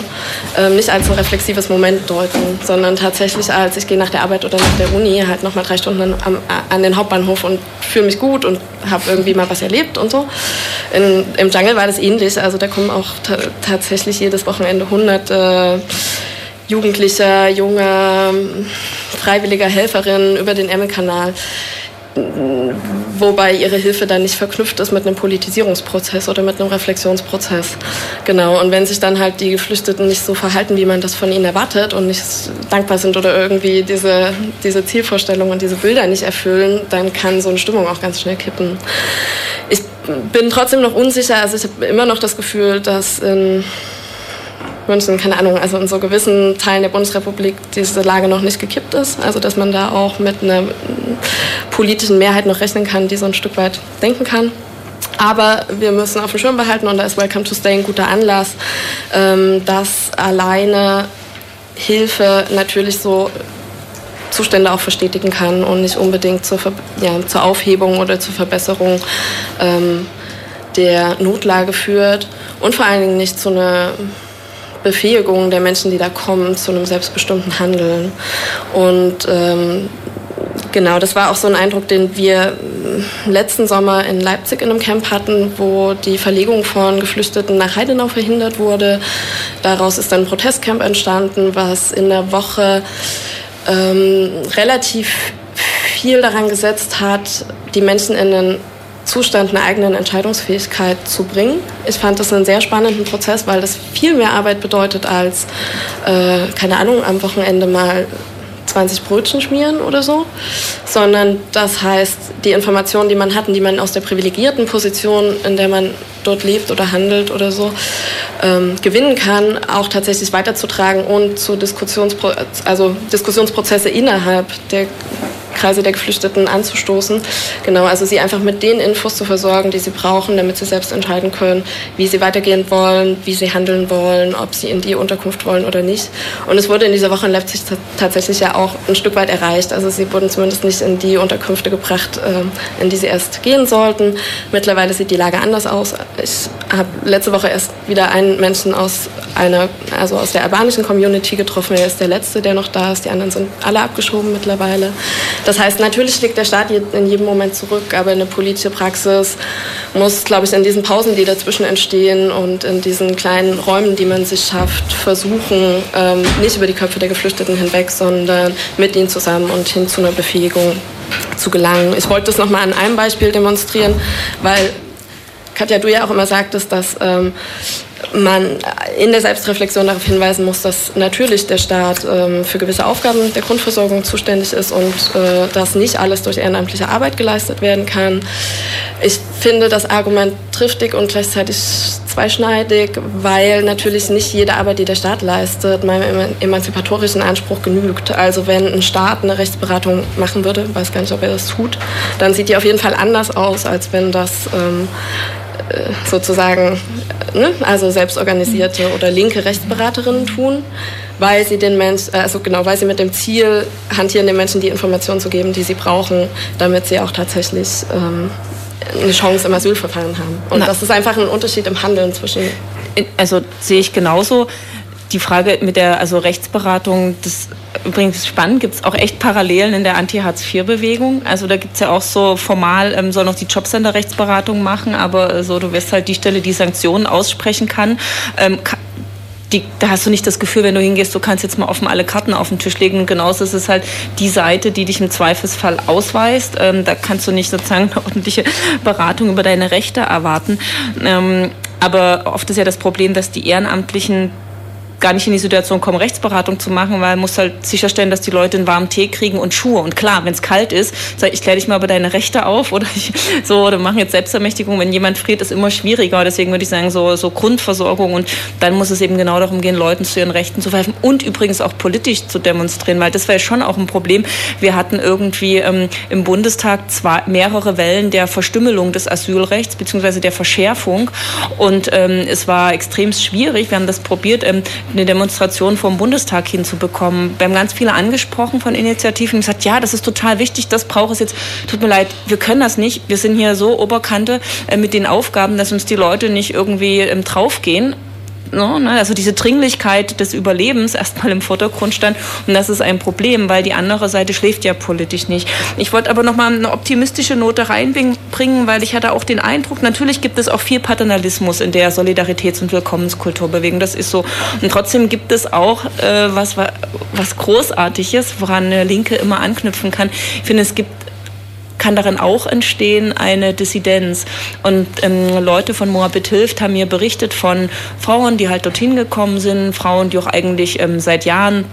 äh, nicht als ein reflexives Moment deuten, sondern tatsächlich als ich gehe nach der Arbeit oder nach der Uni halt nochmal drei Stunden am, an den Hauptbahnhof und fühle mich gut und habe irgendwie mal was erlebt und so. In, Im Jungle war das ähnlich, also da kommen auch tatsächlich jedes Wochenende hunderte Jugendlicher, junger, freiwilliger Helferin über den Ärmelkanal wobei ihre Hilfe dann nicht verknüpft ist mit einem Politisierungsprozess oder mit einem Reflexionsprozess. Genau, und wenn sich dann halt die Geflüchteten nicht so verhalten, wie man das von ihnen erwartet und nicht dankbar sind oder irgendwie diese, diese Zielvorstellungen und diese Bilder nicht erfüllen, dann kann so eine Stimmung auch ganz schnell kippen. Ich bin trotzdem noch unsicher, also ich habe immer noch das Gefühl, dass in München, keine Ahnung, also in so gewissen Teilen der Bundesrepublik diese Lage noch nicht gekippt ist. Also dass man da auch mit einer politischen Mehrheit noch rechnen kann, die so ein Stück weit denken kann. Aber wir müssen auf dem Schirm behalten, und da ist Welcome to Stay ein guter Anlass, ähm, dass alleine Hilfe natürlich so Zustände auch verstetigen kann und nicht unbedingt zur, ja, zur Aufhebung oder zur Verbesserung ähm, der Notlage führt und vor allen Dingen nicht zu einer Befähigung der Menschen, die da kommen, zu einem selbstbestimmten Handeln. Und ähm, genau, das war auch so ein Eindruck, den wir letzten Sommer in Leipzig in einem Camp hatten, wo die Verlegung von Geflüchteten nach Heidenau verhindert wurde. Daraus ist dann ein Protestcamp entstanden, was in der Woche ähm, relativ viel daran gesetzt hat, die Menschen in einen Zustand einer eigenen Entscheidungsfähigkeit zu bringen. Ich fand das einen sehr spannenden Prozess, weil das viel mehr Arbeit bedeutet als, äh, keine Ahnung, am Wochenende mal 20 Brötchen schmieren oder so, sondern das heißt, die Informationen, die man hat und die man aus der privilegierten Position, in der man dort lebt oder handelt oder so, ähm, gewinnen kann, auch tatsächlich weiterzutragen und zu Diskussionspro also Diskussionsprozesse innerhalb der Kreise der Geflüchteten anzustoßen. Genau, also sie einfach mit den Infos zu versorgen, die sie brauchen, damit sie selbst entscheiden können, wie sie weitergehen wollen, wie sie handeln wollen, ob sie in die Unterkunft wollen oder nicht. Und es wurde in dieser Woche in Leipzig tatsächlich ja auch ein Stück weit erreicht. Also sie wurden zumindest nicht in die Unterkünfte gebracht, äh, in die sie erst gehen sollten. Mittlerweile sieht die Lage anders aus. Ich habe letzte Woche erst wieder einen Menschen aus einer, also aus der albanischen Community getroffen. Er ist der letzte, der noch da ist. Die anderen sind alle abgeschoben mittlerweile. Das heißt, natürlich liegt der Staat in jedem Moment zurück, aber eine politische Praxis muss, glaube ich, in diesen Pausen, die dazwischen entstehen und in diesen kleinen Räumen, die man sich schafft, versuchen, ähm, nicht über die Köpfe der Geflüchteten hinweg, sondern mit ihnen zusammen und hin zu einer Befähigung zu gelangen. Ich wollte das nochmal an einem Beispiel demonstrieren, weil Katja, du ja auch immer sagtest, dass ähm, man in der Selbstreflexion darauf hinweisen muss, dass natürlich der Staat ähm, für gewisse Aufgaben der Grundversorgung zuständig ist und äh, dass nicht alles durch ehrenamtliche Arbeit geleistet werden kann. Ich finde das Argument triftig und gleichzeitig zweischneidig, weil natürlich nicht jede Arbeit, die der Staat leistet, meinem emanzipatorischen Anspruch genügt. Also wenn ein Staat eine Rechtsberatung machen würde, weiß gar nicht, ob er das tut, dann sieht die auf jeden Fall anders aus, als wenn das ähm, äh, sozusagen, ne, also selbstorganisierte oder linke Rechtsberaterinnen tun, weil sie den Menschen, also genau, weil sie mit dem Ziel hantieren, den Menschen die Informationen zu geben, die sie brauchen, damit sie auch tatsächlich ähm, eine Chance im Asylverfahren haben. Und Na. das ist einfach ein Unterschied im Handeln zwischen. Also sehe ich genauso. Die Frage mit der also Rechtsberatung, das übrigens spannend, gibt es auch echt Parallelen in der Anti-Hartz-IV-Bewegung. Also da gibt es ja auch so formal, ähm, soll noch die Jobcenter Rechtsberatung machen, aber äh, so, du wirst halt die Stelle, die Sanktionen aussprechen kann. Ähm, die, da hast du nicht das Gefühl, wenn du hingehst, du kannst jetzt mal offen alle Karten auf den Tisch legen. Und genauso ist es halt die Seite, die dich im Zweifelsfall ausweist. Ähm, da kannst du nicht sozusagen eine ordentliche Beratung über deine Rechte erwarten. Ähm, aber oft ist ja das Problem, dass die Ehrenamtlichen gar nicht in die Situation kommen, Rechtsberatung zu machen, weil man muss halt sicherstellen, dass die Leute einen warmen Tee kriegen und Schuhe. Und klar, wenn es kalt ist, sag ich, kläre dich mal über deine Rechte auf oder ich, so, oder machen jetzt Selbstermächtigung. Wenn jemand friert, ist immer schwieriger. Deswegen würde ich sagen, so, so Grundversorgung und dann muss es eben genau darum gehen, Leuten zu ihren Rechten zu verhelfen und übrigens auch politisch zu demonstrieren, weil das wäre schon auch ein Problem. Wir hatten irgendwie ähm, im Bundestag zwei, mehrere Wellen der Verstümmelung des Asylrechts beziehungsweise der Verschärfung und ähm, es war extrem schwierig. Wir haben das probiert. Ähm, eine Demonstration vom Bundestag hinzubekommen. Wir haben ganz viele angesprochen von Initiativen und gesagt, ja, das ist total wichtig, das braucht es jetzt. Tut mir leid, wir können das nicht. Wir sind hier so Oberkante äh, mit den Aufgaben, dass uns die Leute nicht irgendwie ähm, draufgehen. Ne? Also diese Dringlichkeit des Überlebens erstmal im Vordergrund stand. Und das ist ein Problem, weil die andere Seite schläft ja politisch nicht. Ich wollte aber noch mal eine optimistische Note reinbringen, weil ich hatte auch den Eindruck, natürlich gibt es auch viel Paternalismus in der Solidaritäts- und Willkommenskulturbewegung. Das ist so. Und trotzdem gibt es auch äh, was, was Großartiges, woran eine Linke immer anknüpfen kann. Ich finde, es gibt kann darin auch entstehen eine Dissidenz. Und ähm, Leute von Moabit Hilft haben mir berichtet von Frauen, die halt dorthin gekommen sind, Frauen, die auch eigentlich ähm, seit Jahren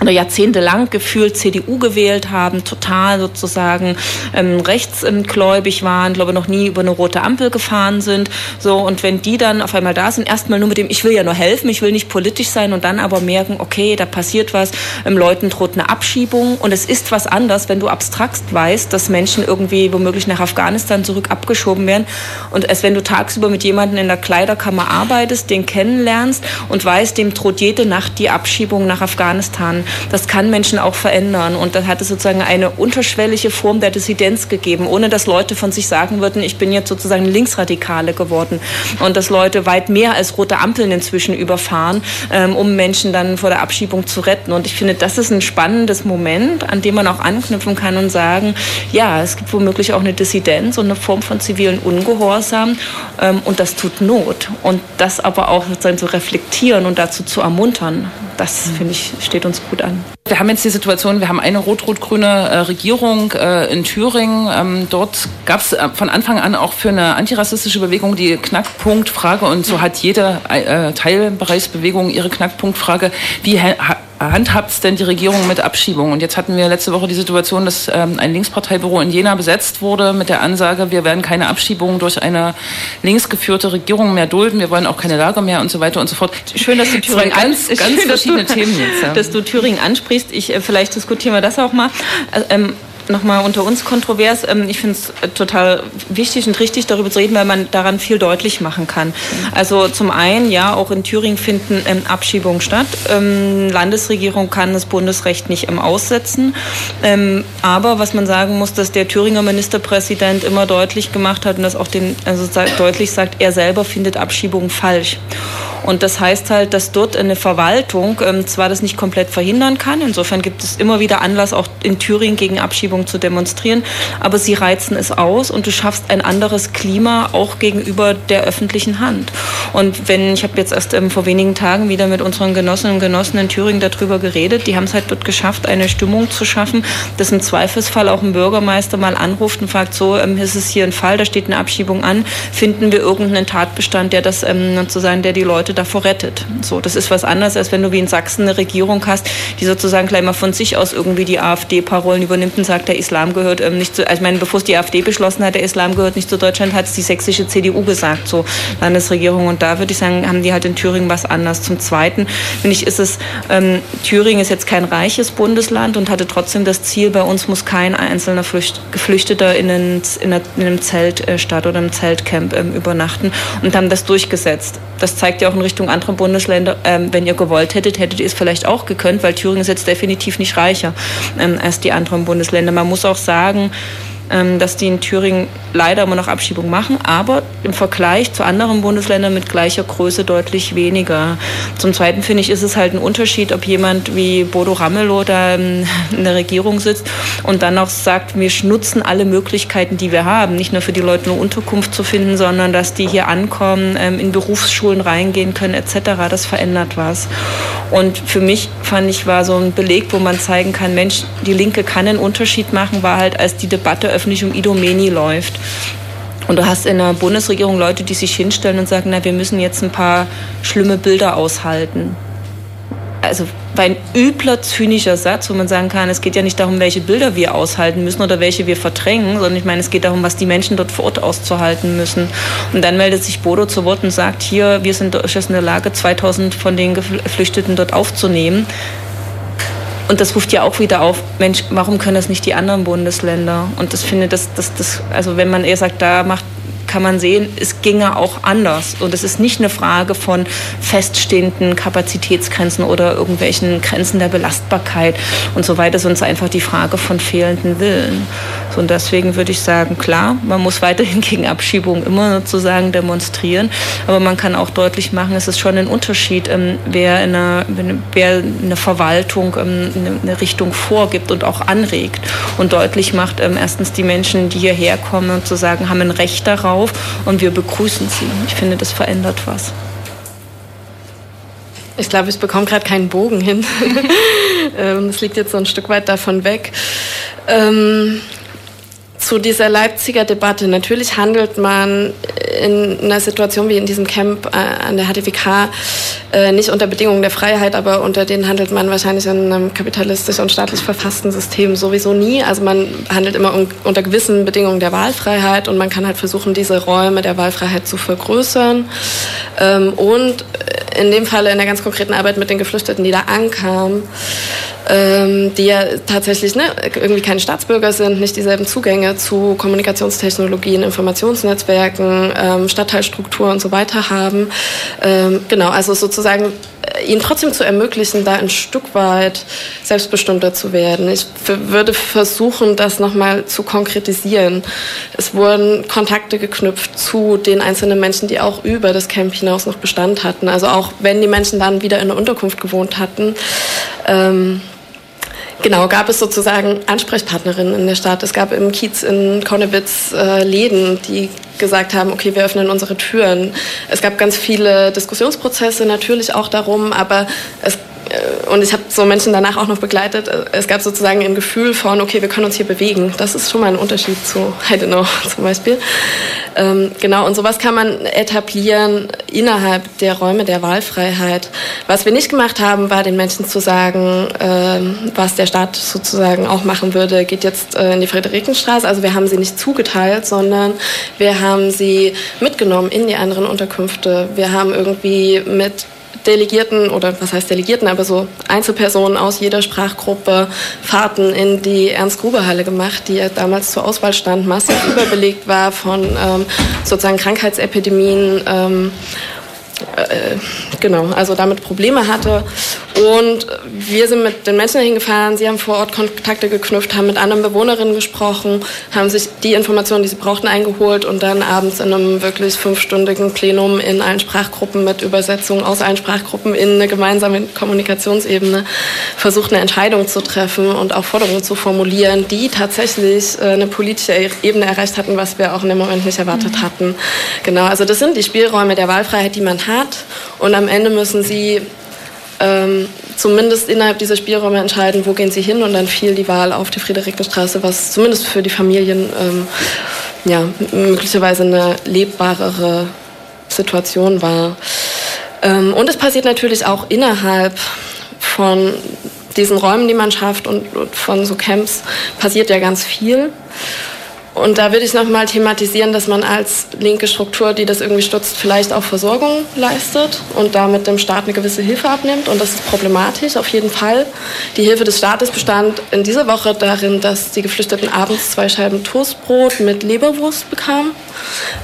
oder jahrzehntelang gefühlt CDU gewählt haben, total sozusagen ähm, rechtsgläubig waren, glaube noch nie über eine rote Ampel gefahren sind. So und wenn die dann auf einmal da sind, erstmal nur mit dem, ich will ja nur helfen, ich will nicht politisch sein und dann aber merken, okay, da passiert was, ähm, Leuten droht eine Abschiebung. Und es ist was anders, wenn du abstrakt weißt, dass Menschen irgendwie womöglich nach Afghanistan zurück abgeschoben werden. Und als wenn du tagsüber mit jemandem in der Kleiderkammer arbeitest, den kennenlernst und weißt, dem droht jede Nacht die Abschiebung nach Afghanistan das kann Menschen auch verändern. Und dann hat es sozusagen eine unterschwellige Form der Dissidenz gegeben, ohne dass Leute von sich sagen würden, ich bin jetzt sozusagen Linksradikale geworden. Und dass Leute weit mehr als rote Ampeln inzwischen überfahren, ähm, um Menschen dann vor der Abschiebung zu retten. Und ich finde, das ist ein spannendes Moment, an dem man auch anknüpfen kann und sagen, ja, es gibt womöglich auch eine Dissidenz und eine Form von zivilen Ungehorsam. Ähm, und das tut Not. Und das aber auch sozusagen zu reflektieren und dazu zu ermuntern, das, finde ich, steht uns gut an. Wir haben jetzt die Situation, wir haben eine rot-rot-grüne äh, Regierung äh, in Thüringen. Ähm, dort gab es äh, von Anfang an auch für eine antirassistische Bewegung die Knackpunktfrage und so hat jede Teilbereichsbewegung ihre Knackpunktfrage. Wie handhabt denn die Regierung mit Abschiebungen? Und jetzt hatten wir letzte Woche die Situation, dass ähm, ein Linksparteibüro in Jena besetzt wurde mit der Ansage, wir werden keine Abschiebungen durch eine linksgeführte Regierung mehr dulden, wir wollen auch keine Lager mehr und so weiter und so fort. Schön, dass du Thüringen ganz, ganz schön, verschiedene du, Themen jetzt. Ja. Dass du Thüringen ansprichst. Ich, äh, vielleicht diskutieren wir das auch mal. Äh, ähm, nochmal unter uns kontrovers. Ähm, ich finde es äh, total wichtig und richtig, darüber zu reden, weil man daran viel deutlich machen kann. Also zum einen, ja, auch in Thüringen finden ähm, Abschiebungen statt. Ähm, Landesregierung kann das Bundesrecht nicht aussetzen. aber was man sagen muss, dass der Thüringer Ministerpräsident immer deutlich gemacht hat und das auch den, also deutlich sagt, er selber findet Abschiebungen falsch. Und das heißt halt, dass dort eine Verwaltung zwar das nicht komplett verhindern kann, insofern gibt es immer wieder Anlass, auch in Thüringen gegen Abschiebung zu demonstrieren, aber sie reizen es aus und du schaffst ein anderes Klima auch gegenüber der öffentlichen Hand. Und wenn, ich habe jetzt erst ähm, vor wenigen Tagen wieder mit unseren Genossinnen und Genossen in Thüringen darüber geredet, die haben es halt dort geschafft, eine Stimmung zu schaffen, dass im Zweifelsfall auch ein Bürgermeister mal anruft und fragt, so, ähm, ist es hier ein Fall, da steht eine Abschiebung an, finden wir irgendeinen Tatbestand, der das ähm, sozusagen, der die Leute davor rettet. So, das ist was anderes, als wenn du wie in Sachsen eine Regierung hast, die sozusagen gleich mal von sich aus irgendwie die AfD-Parolen übernimmt und sagt, der Islam gehört ähm, nicht zu, also ich meine, bevor es die AfD beschlossen hat, der Islam gehört nicht zu Deutschland, hat es die sächsische CDU gesagt, so Landesregierung. Und da würde ich sagen, haben die halt in Thüringen was anders. Zum Zweiten, finde ich, ist es, ähm, Thüringen ist jetzt kein reiches Bundesland und hatte trotzdem das Ziel, bei uns muss kein einzelner Flücht, Geflüchteter in, einen, in, einem Zelt äh, oder einem Zeltcamp ähm, übernachten und haben das durchgesetzt. Das zeigt ja auch in Richtung anderer Bundesländer, ähm, wenn ihr gewollt hättet, hättet ihr es vielleicht auch gekönnt, weil Thüringen ist jetzt definitiv nicht reicher ähm, als die anderen Bundesländer. Man muss auch sagen, dass die in Thüringen leider immer noch Abschiebung machen, aber im Vergleich zu anderen Bundesländern mit gleicher Größe deutlich weniger. Zum Zweiten finde ich, ist es halt ein Unterschied, ob jemand wie Bodo Ramelow da in der Regierung sitzt und dann auch sagt, wir nutzen alle Möglichkeiten, die wir haben, nicht nur für die Leute eine Unterkunft zu finden, sondern dass die hier ankommen, ähm, in Berufsschulen reingehen können etc. Das verändert was. Und für mich fand ich war so ein Beleg, wo man zeigen kann, Mensch, die Linke kann einen Unterschied machen, war halt als die Debatte öffentlich um Idomeni läuft. Und du hast in der Bundesregierung Leute, die sich hinstellen und sagen, na, wir müssen jetzt ein paar schlimme Bilder aushalten. Also ein übler, zynischer Satz, wo man sagen kann, es geht ja nicht darum, welche Bilder wir aushalten müssen oder welche wir verdrängen, sondern ich meine, es geht darum, was die Menschen dort vor Ort auszuhalten müssen. Und dann meldet sich Bodo zu Wort und sagt, hier, wir sind durchaus in der Lage, 2000 von den Geflüchteten dort aufzunehmen. Und das ruft ja auch wieder auf, Mensch, warum können das nicht die anderen Bundesländer? Und das finde das, das, das, also wenn man eher sagt, da macht kann man sehen, es ginge auch anders. Und es ist nicht eine Frage von feststehenden Kapazitätsgrenzen oder irgendwelchen Grenzen der Belastbarkeit und so weiter, sondern es ist einfach die Frage von fehlenden Willen. Und deswegen würde ich sagen, klar, man muss weiterhin gegen Abschiebung immer sozusagen demonstrieren, aber man kann auch deutlich machen, es ist schon ein Unterschied, ähm, wer in einer, wer eine Verwaltung ähm, eine Richtung vorgibt und auch anregt und deutlich macht, ähm, erstens die Menschen, die hierher kommen und haben ein Recht darauf, auf und wir begrüßen sie. Ich finde, das verändert was. Ich glaube, ich bekomme gerade keinen Bogen hin. Ähm, es liegt jetzt so ein Stück weit davon weg. Ähm, zu dieser Leipziger Debatte. Natürlich handelt man in einer Situation wie in diesem Camp äh, an der HTWK äh, nicht unter Bedingungen der Freiheit, aber unter denen handelt man wahrscheinlich in einem kapitalistisch und staatlich verfassten System sowieso nie. Also man handelt immer un unter gewissen Bedingungen der Wahlfreiheit und man kann halt versuchen, diese Räume der Wahlfreiheit zu vergrößern. Ähm, und in dem Fall in der ganz konkreten Arbeit mit den Geflüchteten, die da ankamen, ähm, die ja tatsächlich ne, irgendwie keine Staatsbürger sind, nicht dieselben Zugänge zu Kommunikationstechnologien, Informationsnetzwerken, ähm, Stadtteilstruktur und so weiter haben. Ähm, genau, also sozusagen äh, ihnen trotzdem zu ermöglichen, da ein Stück weit selbstbestimmter zu werden. Ich würde versuchen, das nochmal zu konkretisieren. Es wurden Kontakte geknüpft zu den einzelnen Menschen, die auch über das Camp hinaus noch Bestand hatten. Also auch wenn die Menschen dann wieder in der Unterkunft gewohnt hatten. Ähm, Genau, gab es sozusagen Ansprechpartnerinnen in der Stadt. Es gab im Kiez in Konnewitz äh, Läden, die gesagt haben, okay, wir öffnen unsere Türen. Es gab ganz viele Diskussionsprozesse natürlich auch darum, aber es und ich habe so Menschen danach auch noch begleitet. Äh, es gab sozusagen ein Gefühl von, okay, wir können uns hier bewegen. Das ist schon mal ein Unterschied zu Heidenau zum Beispiel. Ähm, genau, und sowas kann man etablieren innerhalb der Räume der Wahlfreiheit. Was wir nicht gemacht haben, war den Menschen zu sagen, ähm, was der Staat sozusagen auch machen würde, geht jetzt äh, in die Friederikenstraße. Also wir haben sie nicht zugeteilt, sondern wir haben sie mitgenommen in die anderen Unterkünfte. Wir haben irgendwie mit Delegierten oder was heißt Delegierten, aber so Einzelpersonen aus jeder Sprachgruppe Fahrten in die Ernst-Gruber-Halle gemacht, die ja damals zur Auswahl stand, massiv überbelegt war von ähm, sozusagen Krankheitsepidemien. Ähm, äh, genau, also damit Probleme hatte. Und wir sind mit den Menschen hingefahren, sie haben vor Ort Kontakte geknüpft, haben mit anderen Bewohnerinnen gesprochen, haben sich die Informationen, die sie brauchten, eingeholt und dann abends in einem wirklich fünfstündigen Plenum in allen Sprachgruppen mit Übersetzung aus allen Sprachgruppen in eine gemeinsame Kommunikationsebene versucht, eine Entscheidung zu treffen und auch Forderungen zu formulieren, die tatsächlich äh, eine politische Ebene erreicht hatten, was wir auch in dem Moment nicht erwartet mhm. hatten. Genau, also das sind die Spielräume der Wahlfreiheit, die man hat und am Ende müssen sie ähm, zumindest innerhalb dieser Spielräume entscheiden, wo gehen sie hin und dann fiel die Wahl auf die Friederikenstraße, was zumindest für die Familien ähm, ja, möglicherweise eine lebbarere Situation war. Ähm, und es passiert natürlich auch innerhalb von diesen Räumen, die man schafft und, und von so Camps passiert ja ganz viel. Und da würde ich nochmal thematisieren, dass man als linke Struktur, die das irgendwie stützt, vielleicht auch Versorgung leistet und damit dem Staat eine gewisse Hilfe abnimmt. Und das ist problematisch, auf jeden Fall. Die Hilfe des Staates bestand in dieser Woche darin, dass die Geflüchteten abends zwei Scheiben Toastbrot mit Leberwurst bekamen,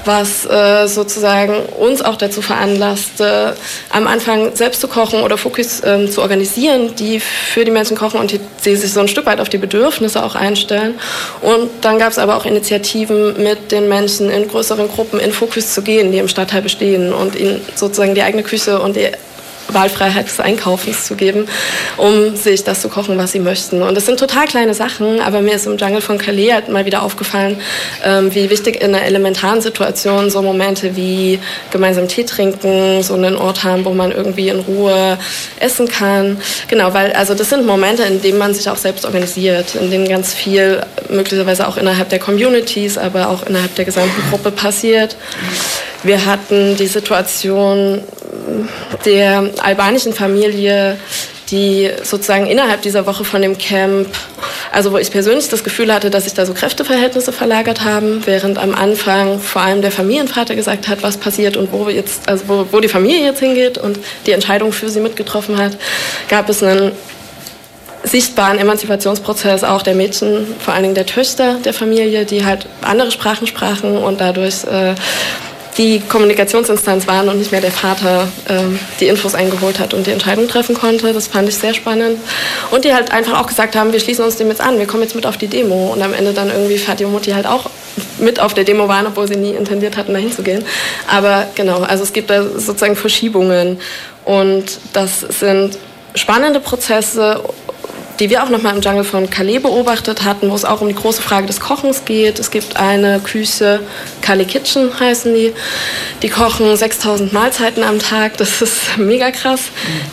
was äh, sozusagen uns auch dazu veranlasste, am Anfang selbst zu kochen oder Fokus äh, zu organisieren, die für die Menschen kochen und die, die sich so ein Stück weit auf die Bedürfnisse auch einstellen. Und dann gab es aber auch in Initiativen mit den Menschen in größeren Gruppen in Fokus zu gehen, die im Stadtteil bestehen und ihnen sozusagen die eigene Küche und die Wahlfreiheit des Einkaufens zu geben, um sich das zu kochen, was sie möchten. Und das sind total kleine Sachen, aber mir ist im Jungle von Calais halt mal wieder aufgefallen, ähm, wie wichtig in einer elementaren Situation so Momente wie gemeinsam Tee trinken, so einen Ort haben, wo man irgendwie in Ruhe essen kann. Genau, weil also das sind Momente, in denen man sich auch selbst organisiert, in denen ganz viel möglicherweise auch innerhalb der Communities, aber auch innerhalb der gesamten Gruppe passiert. Wir hatten die Situation der albanischen Familie, die sozusagen innerhalb dieser Woche von dem Camp, also wo ich persönlich das Gefühl hatte, dass sich da so Kräfteverhältnisse verlagert haben, während am Anfang vor allem der Familienvater gesagt hat, was passiert und wo jetzt, also wo, wo die Familie jetzt hingeht und die Entscheidung für sie mitgetroffen hat, gab es einen sichtbaren Emanzipationsprozess auch der Mädchen, vor allen Dingen der Töchter der Familie, die halt andere Sprachen sprachen und dadurch äh, die Kommunikationsinstanz waren und nicht mehr der Vater ähm, die Infos eingeholt hat und die Entscheidung treffen konnte. Das fand ich sehr spannend. Und die halt einfach auch gesagt haben, wir schließen uns dem jetzt an, wir kommen jetzt mit auf die Demo. Und am Ende dann irgendwie Fatih und Mutti halt auch mit auf der Demo waren, obwohl sie nie intendiert hatten, dahin zu gehen. Aber genau, also es gibt da sozusagen Verschiebungen. Und das sind spannende Prozesse die wir auch nochmal im Jungle von Calais beobachtet hatten, wo es auch um die große Frage des Kochens geht. Es gibt eine Küche, Calais Kitchen heißen die. Die kochen 6000 Mahlzeiten am Tag. Das ist mega krass.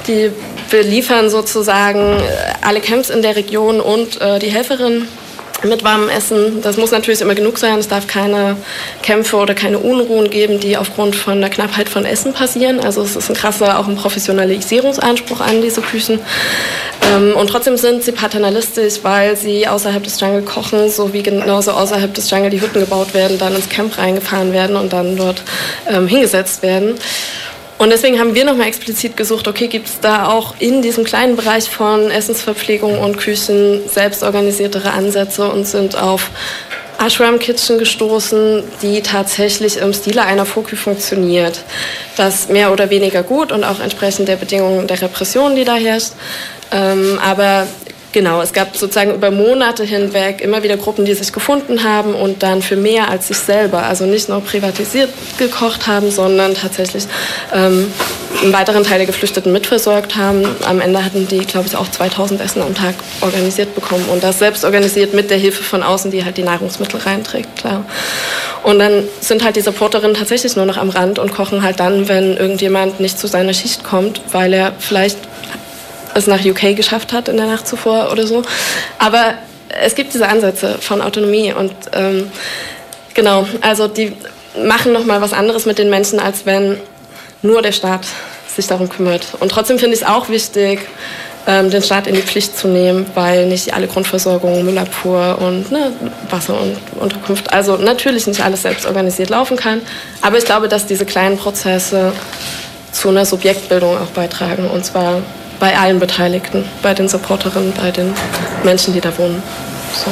Die beliefern sozusagen alle Camps in der Region und äh, die Helferinnen mit warmem Essen. Das muss natürlich immer genug sein. Es darf keine Kämpfe oder keine Unruhen geben, die aufgrund von der Knappheit von Essen passieren. Also es ist ein krasser, auch ein Professionalisierungsanspruch an diese Küchen. Ähm, und trotzdem sind sie paternalistisch, weil sie außerhalb des Jungle kochen, so wie genauso außerhalb des Jungle die Hütten gebaut werden, dann ins Camp reingefahren werden und dann dort ähm, hingesetzt werden. Und deswegen haben wir nochmal explizit gesucht, okay, gibt es da auch in diesem kleinen Bereich von Essensverpflegung und Küchen selbstorganisiertere Ansätze und sind auf Ashram Kitchen gestoßen, die tatsächlich im Stile einer Foku funktioniert. Das mehr oder weniger gut und auch entsprechend der Bedingungen der Repression, die da herrscht. Ähm, aber Genau, es gab sozusagen über Monate hinweg immer wieder Gruppen, die sich gefunden haben und dann für mehr als sich selber, also nicht nur privatisiert gekocht haben, sondern tatsächlich ähm, einen weiteren Teil der Geflüchteten mitversorgt haben. Am Ende hatten die, glaube ich, auch 2000 Essen am Tag organisiert bekommen und das selbst organisiert mit der Hilfe von außen, die halt die Nahrungsmittel reinträgt, klar. Und dann sind halt die Supporterinnen tatsächlich nur noch am Rand und kochen halt dann, wenn irgendjemand nicht zu seiner Schicht kommt, weil er vielleicht es nach UK geschafft hat in der Nacht zuvor oder so. Aber es gibt diese Ansätze von Autonomie und ähm, genau, also die machen noch mal was anderes mit den Menschen, als wenn nur der Staat sich darum kümmert. Und trotzdem finde ich es auch wichtig, ähm, den Staat in die Pflicht zu nehmen, weil nicht alle Grundversorgung, Müllabfuhr und ne, Wasser und Unterkunft, also natürlich nicht alles selbst organisiert laufen kann. Aber ich glaube, dass diese kleinen Prozesse zu einer Subjektbildung auch beitragen. Und zwar bei allen Beteiligten, bei den Supporterinnen, bei den Menschen, die da wohnen. So.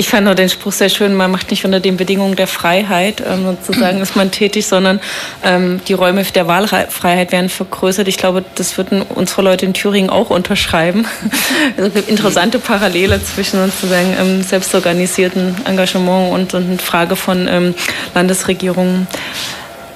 Ich fand nur den Spruch sehr schön, man macht nicht unter den Bedingungen der Freiheit, ähm, sozusagen ist man tätig, sondern ähm, die Räume der Wahlfreiheit werden vergrößert. Ich glaube, das würden unsere Leute in Thüringen auch unterschreiben. Also interessante Parallele zwischen sozusagen ähm, selbstorganisierten Engagement und, und Frage von ähm, Landesregierungen.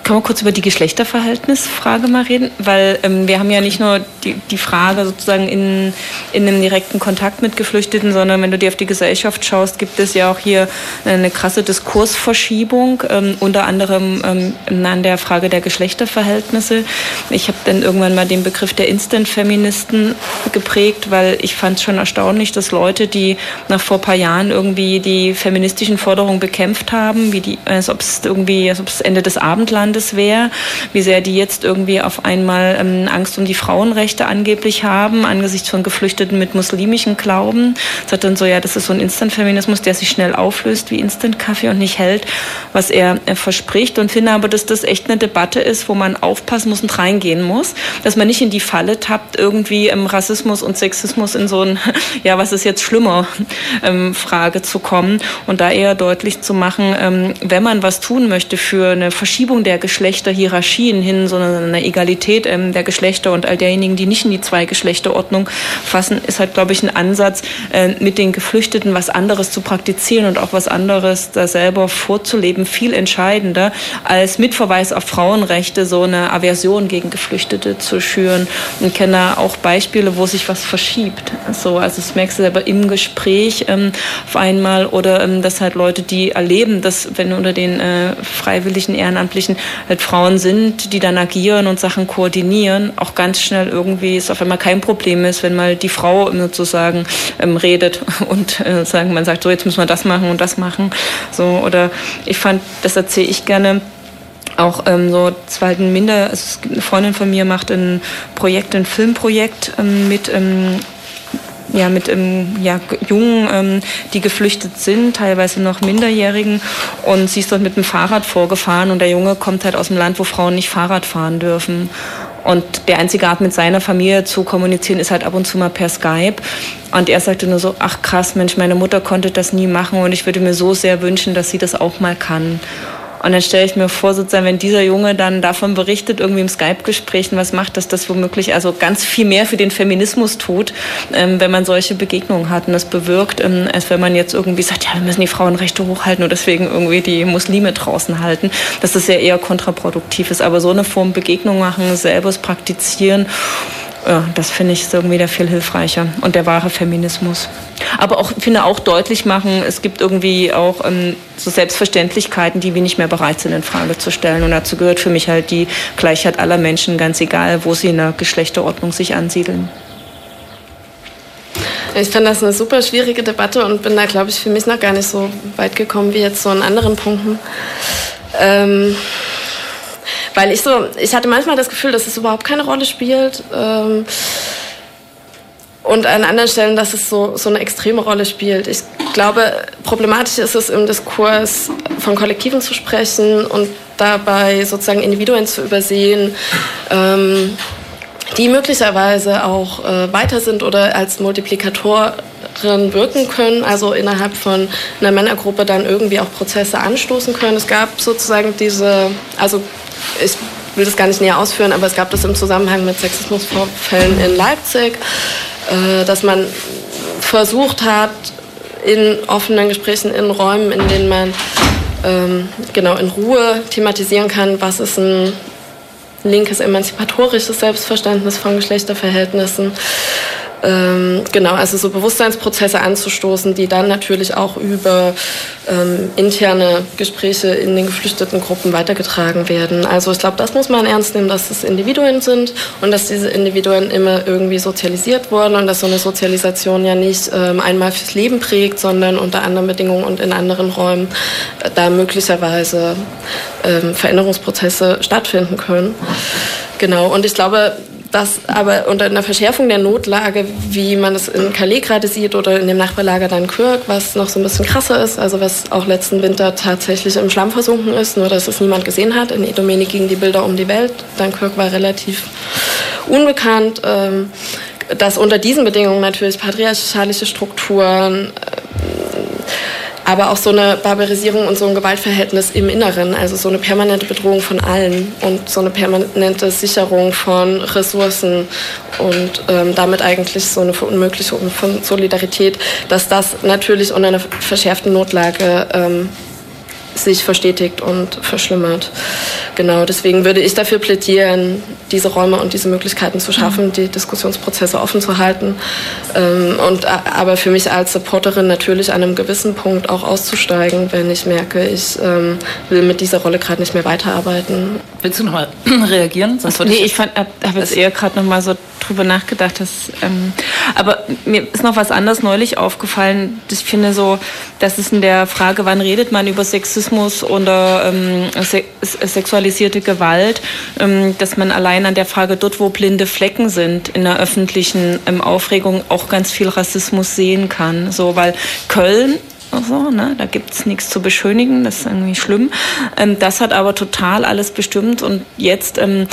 Kann man kurz über die Geschlechterverhältnisfrage mal reden? Weil ähm, wir haben ja nicht nur die, die Frage sozusagen in, in einem direkten Kontakt mit Geflüchteten, sondern wenn du dir auf die Gesellschaft schaust, gibt es ja auch hier eine krasse Diskursverschiebung, ähm, unter anderem ähm, an der Frage der Geschlechterverhältnisse. Ich habe dann irgendwann mal den Begriff der Instant-Feministen geprägt, weil ich fand es schon erstaunlich, dass Leute, die nach vor ein paar Jahren irgendwie die feministischen Forderungen bekämpft haben, wie die, als ob es irgendwie, als ob es Ende des Abendlandes Landeswehr, wie sehr die jetzt irgendwie auf einmal ähm, Angst um die Frauenrechte angeblich haben, angesichts von Geflüchteten mit muslimischem Glauben. Sagt dann so, ja, das ist so ein Instant-Feminismus, der sich schnell auflöst wie Instant-Kaffee und nicht hält, was er äh, verspricht. Und finde aber, dass das echt eine Debatte ist, wo man aufpassen muss und reingehen muss, dass man nicht in die Falle tappt, irgendwie ähm, Rassismus und Sexismus in so ein, ja, was ist jetzt schlimmer, ähm, Frage zu kommen und da eher deutlich zu machen, ähm, wenn man was tun möchte für eine Verschiebung der Geschlechterhierarchien hin, sondern eine Egalität ähm, der Geschlechter und all derjenigen, die nicht in die Zwei-Geschlechter-Ordnung fassen, ist halt, glaube ich, ein Ansatz, äh, mit den Geflüchteten was anderes zu praktizieren und auch was anderes da selber vorzuleben, viel entscheidender, als mit Verweis auf Frauenrechte so eine Aversion gegen Geflüchtete zu schüren. Und kenne auch Beispiele, wo sich was verschiebt. So, also das merkst du selber im Gespräch ähm, auf einmal oder ähm, dass halt Leute, die erleben, dass wenn unter den äh, freiwilligen Ehrenamtlichen halt Frauen sind, die dann agieren und Sachen koordinieren, auch ganz schnell irgendwie es auf einmal kein Problem ist, wenn mal die Frau sozusagen ähm, redet und äh, sagen, man sagt, so jetzt müssen wir das machen und das machen. So, oder ich fand, das erzähle ich gerne auch ähm, so zweiten Minder, also eine Freundin von mir macht ein Projekt, ein Filmprojekt ähm, mit ähm, ja, mit ähm, ja, Jungen, ähm, die geflüchtet sind, teilweise noch Minderjährigen. Und sie ist dort mit dem Fahrrad vorgefahren und der Junge kommt halt aus dem Land, wo Frauen nicht Fahrrad fahren dürfen. Und der einzige Art, mit seiner Familie zu kommunizieren, ist halt ab und zu mal per Skype. Und er sagte nur so, ach krass, Mensch, meine Mutter konnte das nie machen und ich würde mir so sehr wünschen, dass sie das auch mal kann. Und dann stelle ich mir vor, sozusagen, wenn dieser Junge dann davon berichtet, irgendwie im Skype-Gesprächen, was macht, dass das womöglich also ganz viel mehr für den Feminismus tut, ähm, wenn man solche Begegnungen hat. Und das bewirkt, ähm, als wenn man jetzt irgendwie sagt, ja, wir müssen die Frauenrechte hochhalten und deswegen irgendwie die Muslime draußen halten, dass das ja eher kontraproduktiv ist. Aber so eine Form Begegnung machen, selbst praktizieren, ja, das finde ich irgendwie der viel hilfreicher und der wahre Feminismus. Aber auch finde auch deutlich machen, es gibt irgendwie auch ähm, so Selbstverständlichkeiten, die wir nicht mehr bereit sind in Frage zu stellen. Und dazu gehört für mich halt die Gleichheit aller Menschen, ganz egal, wo sie in der Geschlechterordnung sich ansiedeln. Ich finde das eine super schwierige Debatte und bin da, glaube ich, für mich noch gar nicht so weit gekommen wie jetzt so in anderen Punkten. Ähm weil ich so, ich hatte manchmal das Gefühl, dass es überhaupt keine Rolle spielt. Ähm, und an anderen Stellen, dass es so, so eine extreme Rolle spielt. Ich glaube, problematisch ist es im Diskurs von Kollektiven zu sprechen und dabei sozusagen Individuen zu übersehen, ähm, die möglicherweise auch äh, weiter sind oder als Multiplikatoren wirken können, also innerhalb von einer Männergruppe dann irgendwie auch Prozesse anstoßen können. Es gab sozusagen diese, also ich will das gar nicht näher ausführen, aber es gab das im Zusammenhang mit Sexismusvorfällen in Leipzig, äh, dass man versucht hat, in offenen Gesprächen, in Räumen, in denen man ähm, genau in Ruhe thematisieren kann, was ist ein linkes emanzipatorisches Selbstverständnis von Geschlechterverhältnissen, ähm, genau, also so Bewusstseinsprozesse anzustoßen, die dann natürlich auch über ähm, interne Gespräche in den geflüchteten Gruppen weitergetragen werden. Also ich glaube, das muss man ernst nehmen, dass es Individuen sind und dass diese Individuen immer irgendwie sozialisiert wurden und dass so eine Sozialisation ja nicht ähm, einmal fürs Leben prägt, sondern unter anderen Bedingungen und in anderen Räumen äh, da möglicherweise ähm, Veränderungsprozesse stattfinden können. Genau, und ich glaube, das aber unter einer Verschärfung der Notlage, wie man es in Calais gerade sieht oder in dem Nachbarlager Dunkirk, was noch so ein bisschen krasser ist, also was auch letzten Winter tatsächlich im Schlamm versunken ist, nur dass es niemand gesehen hat. In Edomeni gingen die Bilder um die Welt. Dunkirk war relativ unbekannt. Ähm, dass unter diesen Bedingungen natürlich patriarchalische Strukturen, aber auch so eine Barbarisierung und so ein Gewaltverhältnis im Inneren, also so eine permanente Bedrohung von allen und so eine permanente Sicherung von Ressourcen und ähm, damit eigentlich so eine Verunmöglichung von Solidarität, dass das natürlich unter einer verschärften Notlage ähm, sich verstetigt und verschlimmert. Genau, deswegen würde ich dafür plädieren, diese Räume und diese Möglichkeiten zu schaffen, die Diskussionsprozesse offen zu halten. Ähm, und, aber für mich als Supporterin natürlich an einem gewissen Punkt auch auszusteigen, wenn ich merke, ich ähm, will mit dieser Rolle gerade nicht mehr weiterarbeiten. Willst du nochmal reagieren? Sonst nee, ich, ich habe jetzt eher gerade nochmal so drüber nachgedacht. Dass, ähm, aber mir ist noch was anderes neulich aufgefallen. Ich finde so, dass es in der Frage, wann redet man über Sexismus oder ähm, se sexualisierte Gewalt, ähm, dass man allein an der Frage, dort wo blinde Flecken sind in der öffentlichen ähm, Aufregung, auch ganz viel Rassismus sehen kann. So, weil Köln so, ne? da gibt es nichts zu beschönigen, das ist irgendwie schlimm. Ähm, das hat aber total alles bestimmt und jetzt ähm,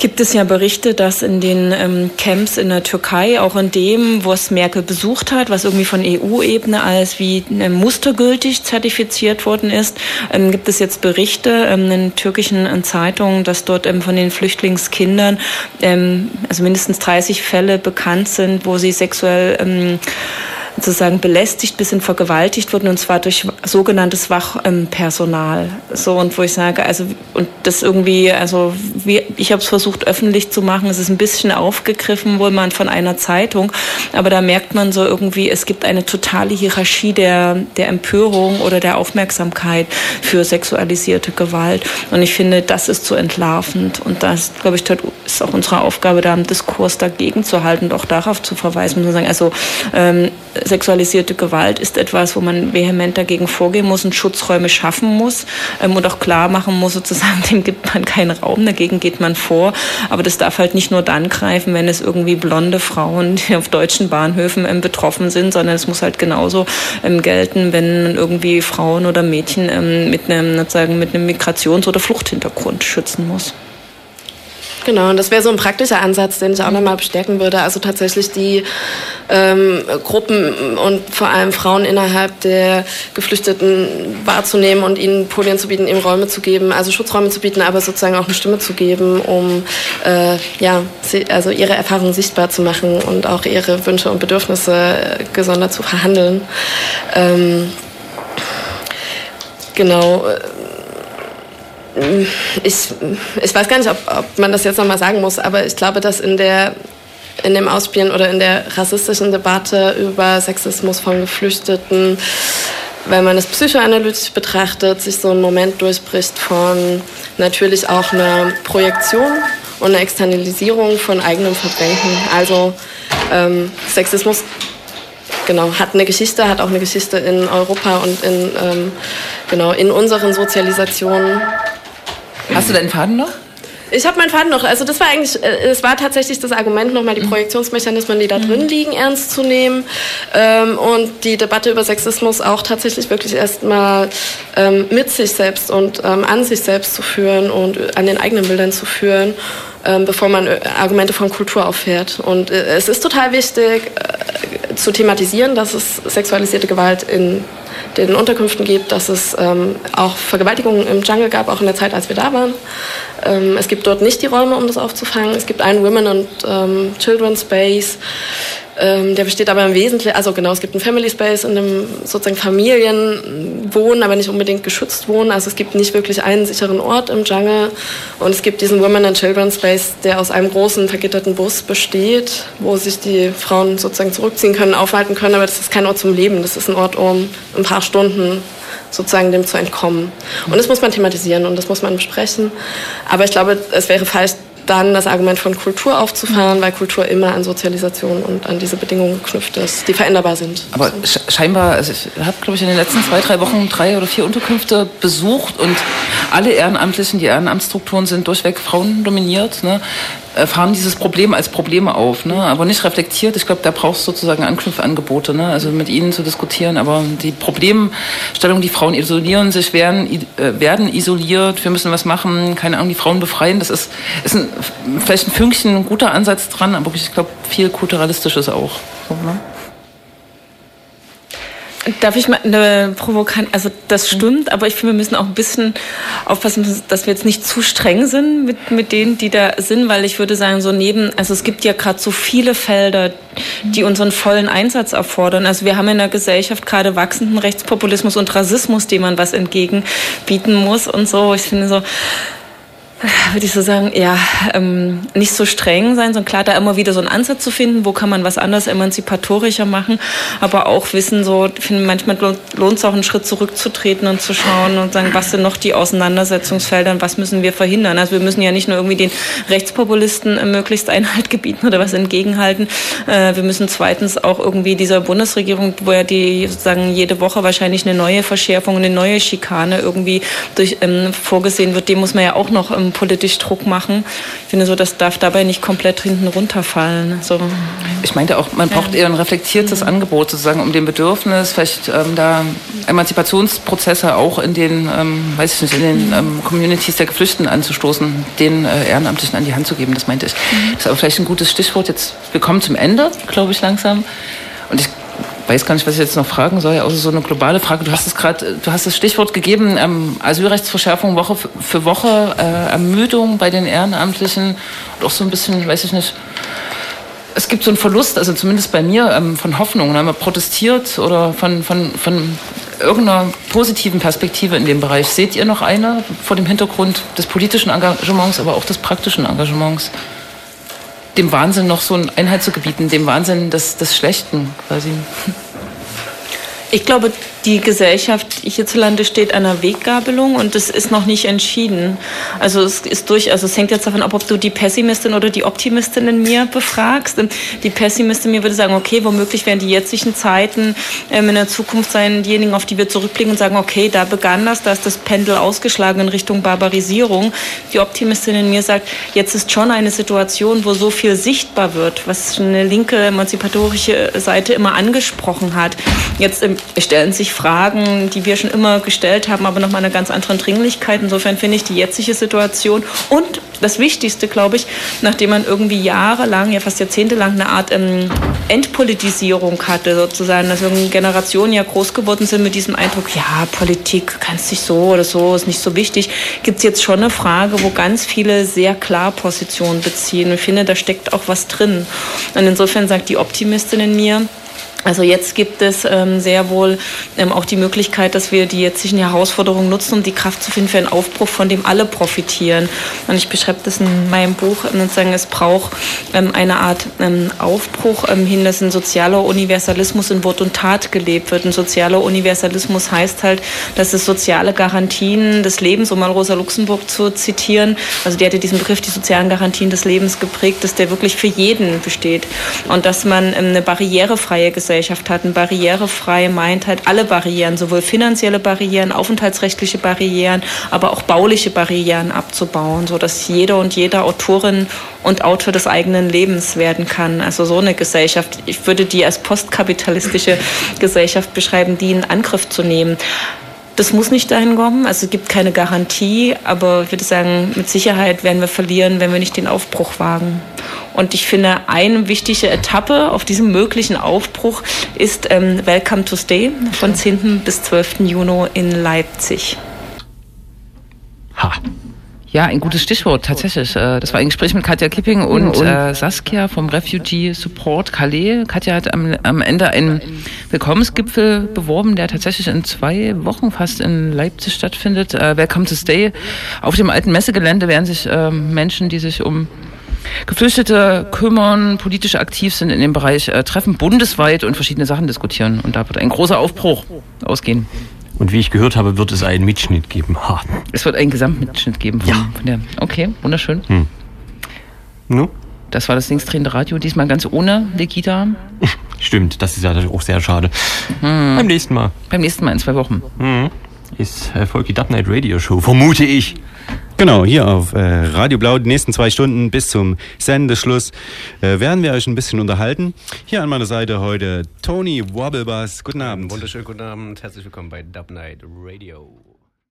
gibt es ja Berichte, dass in den ähm, Camps in der Türkei, auch in dem, wo es Merkel besucht hat, was irgendwie von EU-Ebene als wie äh, mustergültig zertifiziert worden ist, ähm, gibt es jetzt Berichte ähm, in türkischen äh, Zeitungen, dass dort ähm, von den Flüchtlingskindern ähm, also mindestens 30 Fälle bekannt sind, wo sie sexuell ähm, sozusagen belästigt bis hin vergewaltigt wurden und zwar durch sogenanntes Wachpersonal. So und wo ich sage, also und das irgendwie, also wie, ich habe es versucht öffentlich zu machen. Es ist ein bisschen aufgegriffen wohl mal von einer Zeitung, aber da merkt man so irgendwie, es gibt eine totale Hierarchie der der Empörung oder der Aufmerksamkeit für sexualisierte Gewalt und ich finde, das ist zu entlarvend und das, glaube ich, ist auch unsere Aufgabe, da im Diskurs dagegen zu halten und auch darauf zu verweisen und zu sagen, also ähm, sexualisierte Gewalt ist etwas, wo man vehement dagegen vorgehen muss und Schutzräume schaffen muss ähm, und auch klar machen muss, sozusagen, dem gibt man keinen Raum, dagegen geht man vor. Aber das darf halt nicht nur dann greifen, wenn es irgendwie blonde Frauen, die auf deutschen Bahnhöfen ähm, betroffen sind, sondern es muss halt genauso ähm, gelten, wenn man irgendwie Frauen oder Mädchen ähm, mit einem, sozusagen, mit einem Migrations- oder Fluchthintergrund schützen muss. Genau, und das wäre so ein praktischer Ansatz, den ich auch nochmal bestärken würde. Also tatsächlich die ähm, Gruppen und vor allem Frauen innerhalb der Geflüchteten wahrzunehmen und ihnen Polien zu bieten, ihnen Räume zu geben, also Schutzräume zu bieten, aber sozusagen auch eine Stimme zu geben, um äh, ja, also ihre Erfahrungen sichtbar zu machen und auch ihre Wünsche und Bedürfnisse gesondert zu verhandeln. Ähm, genau ich, ich weiß gar nicht, ob, ob man das jetzt nochmal sagen muss, aber ich glaube, dass in der in dem Ausspielen oder in der rassistischen Debatte über Sexismus von Geflüchteten, wenn man es psychoanalytisch betrachtet, sich so ein Moment durchbricht von natürlich auch einer Projektion und einer Externalisierung von eigenem Verbrechen. Also ähm, Sexismus genau, hat eine Geschichte, hat auch eine Geschichte in Europa und in, ähm, genau, in unseren Sozialisationen Hast du deinen Faden noch? Ich habe meinen Faden noch. Also das war eigentlich, äh, es war tatsächlich das Argument, nochmal die mhm. Projektionsmechanismen, die da drin mhm. liegen, ernst zu nehmen ähm, und die Debatte über Sexismus auch tatsächlich wirklich erstmal ähm, mit sich selbst und ähm, an sich selbst zu führen und an den eigenen Bildern zu führen, ähm, bevor man äh, Argumente von Kultur auffährt. Und äh, es ist total wichtig äh, zu thematisieren, dass es sexualisierte Gewalt in den Unterkünften gibt, dass es ähm, auch Vergewaltigungen im Jungle gab, auch in der Zeit, als wir da waren. Ähm, es gibt dort nicht die Räume, um das aufzufangen. Es gibt einen Women and ähm, Children Space. Ähm, der besteht aber im Wesentlichen, also genau, es gibt einen Family Space, in dem sozusagen Familien wohnen, aber nicht unbedingt geschützt wohnen. Also es gibt nicht wirklich einen sicheren Ort im Jungle. Und es gibt diesen Women and Children Space, der aus einem großen vergitterten Bus besteht, wo sich die Frauen sozusagen zurückziehen können, aufhalten können. Aber das ist kein Ort zum Leben. Das ist ein Ort, um ein paar Stunden sozusagen dem zu entkommen. Und das muss man thematisieren und das muss man besprechen. Aber ich glaube, es wäre falsch, dann das Argument von Kultur aufzufahren, weil Kultur immer an Sozialisation und an diese Bedingungen geknüpft ist, die veränderbar sind. Aber scheinbar, also ich habe, glaube ich, in den letzten zwei, drei Wochen drei oder vier Unterkünfte besucht und alle Ehrenamtlichen, die Ehrenamtsstrukturen sind durchweg Frauen dominiert, ne, fahren dieses Problem als Probleme auf, ne, aber nicht reflektiert. Ich glaube, da brauchst du sozusagen Anknüpfangebote, ne, also mit ihnen zu diskutieren. Aber die Problemstellung, die Frauen isolieren sich, werden, äh, werden isoliert, wir müssen was machen, keine Ahnung, die Frauen befreien, das ist, ist ein, vielleicht ein Fünkchen, ein guter Ansatz dran, aber ich glaube, viel kulturalistisches auch. So, ne? Darf ich mal eine provokant, also das stimmt, aber ich finde, wir müssen auch ein bisschen aufpassen, dass wir jetzt nicht zu streng sind mit, mit denen, die da sind, weil ich würde sagen, so neben, also es gibt ja gerade so viele Felder, die unseren vollen Einsatz erfordern. Also wir haben in der Gesellschaft gerade wachsenden Rechtspopulismus und Rassismus, dem man was entgegenbieten muss und so. Ich finde so, würde ich so sagen, ja, ähm, nicht so streng sein, sondern klar da immer wieder so einen Ansatz zu finden, wo kann man was anders emanzipatorischer machen, aber auch wissen, so, ich finde, manchmal lohnt es auch einen Schritt zurückzutreten und zu schauen und sagen, was sind noch die Auseinandersetzungsfelder und was müssen wir verhindern. Also wir müssen ja nicht nur irgendwie den Rechtspopulisten äh, möglichst Einhalt gebieten oder was entgegenhalten. Äh, wir müssen zweitens auch irgendwie dieser Bundesregierung, wo ja die sozusagen jede Woche wahrscheinlich eine neue Verschärfung, eine neue Schikane irgendwie durch, ähm, vorgesehen wird, dem muss man ja auch noch ähm, politisch Druck machen. Ich finde so, das darf dabei nicht komplett hinten runterfallen. So. Ich meinte auch, man braucht eher ein reflektiertes mhm. Angebot sozusagen, um dem Bedürfnis, vielleicht ähm, da Emanzipationsprozesse auch in den, ähm, weiß ich nicht, in den mhm. ähm, Communities der Geflüchteten anzustoßen, den äh, Ehrenamtlichen an die Hand zu geben. Das meinte ich. Mhm. Das ist aber vielleicht ein gutes Stichwort. Jetzt, wir kommen zum Ende, glaube ich, langsam. Und ich weiß gar nicht, was ich jetzt noch fragen soll, außer so eine globale Frage. Du hast es gerade, du hast das Stichwort gegeben, ähm, Asylrechtsverschärfung Woche für Woche, äh, Ermüdung bei den Ehrenamtlichen und auch so ein bisschen, weiß ich nicht, es gibt so einen Verlust, also zumindest bei mir, ähm, von Hoffnung. Man protestiert oder von, von, von irgendeiner positiven Perspektive in dem Bereich. Seht ihr noch eine vor dem Hintergrund des politischen Engagements, aber auch des praktischen Engagements? Dem Wahnsinn noch so eine Einheit zu gebieten, dem Wahnsinn des, des Schlechten quasi. Ich glaube, die Gesellschaft hierzulande steht einer Weggabelung und es ist noch nicht entschieden. Also es ist durch, also es hängt jetzt davon ab, ob du die Pessimistin oder die Optimistin in mir befragst. Die Pessimistin mir würde sagen, okay, womöglich werden die jetzigen Zeiten ähm, in der Zukunft sein, diejenigen, auf die wir zurückblicken und sagen, okay, da begann das, da ist das Pendel ausgeschlagen in Richtung Barbarisierung. Die Optimistin in mir sagt, jetzt ist schon eine Situation, wo so viel sichtbar wird, was eine linke emanzipatorische Seite immer angesprochen hat. Jetzt ähm, stellen sich Fragen, die wir schon immer gestellt haben, aber nochmal eine ganz andere Dringlichkeit. Insofern finde ich die jetzige Situation und das Wichtigste, glaube ich, nachdem man irgendwie jahrelang, ja fast jahrzehntelang eine Art ähm, Entpolitisierung hatte, sozusagen, dass irgendwie Generationen ja groß geworden sind mit diesem Eindruck, ja, Politik kannst dich so oder so, ist nicht so wichtig, gibt es jetzt schon eine Frage, wo ganz viele sehr klar Positionen beziehen. Ich finde, da steckt auch was drin. Und insofern sagt die Optimistin in mir, also jetzt gibt es ähm, sehr wohl ähm, auch die Möglichkeit, dass wir die jetzigen Herausforderungen nutzen, um die Kraft zu finden für einen Aufbruch, von dem alle profitieren. Und ich beschreibe das in meinem Buch und sagen, es braucht ähm, eine Art ähm, Aufbruch ähm, hin, dass ein sozialer Universalismus in Wort und Tat gelebt wird. Ein sozialer Universalismus heißt halt, dass es soziale Garantien des Lebens, um mal Rosa Luxemburg zu zitieren, also die hatte diesen Begriff, die sozialen Garantien des Lebens geprägt, dass der wirklich für jeden besteht. Und dass man ähm, eine barrierefreie Gesellschaft Gesellschaft hatten. Barrierefrei meint halt alle Barrieren, sowohl finanzielle Barrieren, aufenthaltsrechtliche Barrieren, aber auch bauliche Barrieren abzubauen, sodass jeder und jeder Autorin und Autor des eigenen Lebens werden kann. Also so eine Gesellschaft, ich würde die als postkapitalistische Gesellschaft beschreiben, die in Angriff zu nehmen. Das muss nicht dahin kommen, also es gibt keine Garantie, aber ich würde sagen, mit Sicherheit werden wir verlieren, wenn wir nicht den Aufbruch wagen. Und ich finde, eine wichtige Etappe auf diesem möglichen Aufbruch ist ähm, Welcome to Stay von 10. bis 12. Juni in Leipzig. Ha. Ja, ein gutes Stichwort, tatsächlich. Äh, das war ein Gespräch mit Katja Kipping und, und äh, Saskia vom Refugee Support Calais. Katja hat am, am Ende einen Willkommensgipfel beworben, der tatsächlich in zwei Wochen fast in Leipzig stattfindet. Äh, Welcome to Stay. Auf dem alten Messegelände werden sich äh, Menschen, die sich um Geflüchtete kümmern, politisch aktiv sind in dem Bereich, äh, treffen bundesweit und verschiedene Sachen diskutieren. Und da wird ein großer Aufbruch ausgehen. Und wie ich gehört habe, wird es einen Mitschnitt geben. Ha. Es wird einen Gesamtmitschnitt geben. Von, ja. Von der, okay, wunderschön. Hm. No? Das war das linksdrehende Radio, diesmal ganz ohne Legida. Stimmt, das ist ja auch sehr schade. Hm. Beim nächsten Mal. Beim nächsten Mal in zwei Wochen. Hm. Ist Erfolg die Dub Night Radio Show, vermute ich. Genau, hier auf äh, Radio Blau, die nächsten zwei Stunden bis zum Sendeschluss äh, werden wir euch ein bisschen unterhalten. Hier an meiner Seite heute Tony Wobblebass. Guten Abend. Wunderschönen guten Abend, herzlich willkommen bei Dub Night Radio.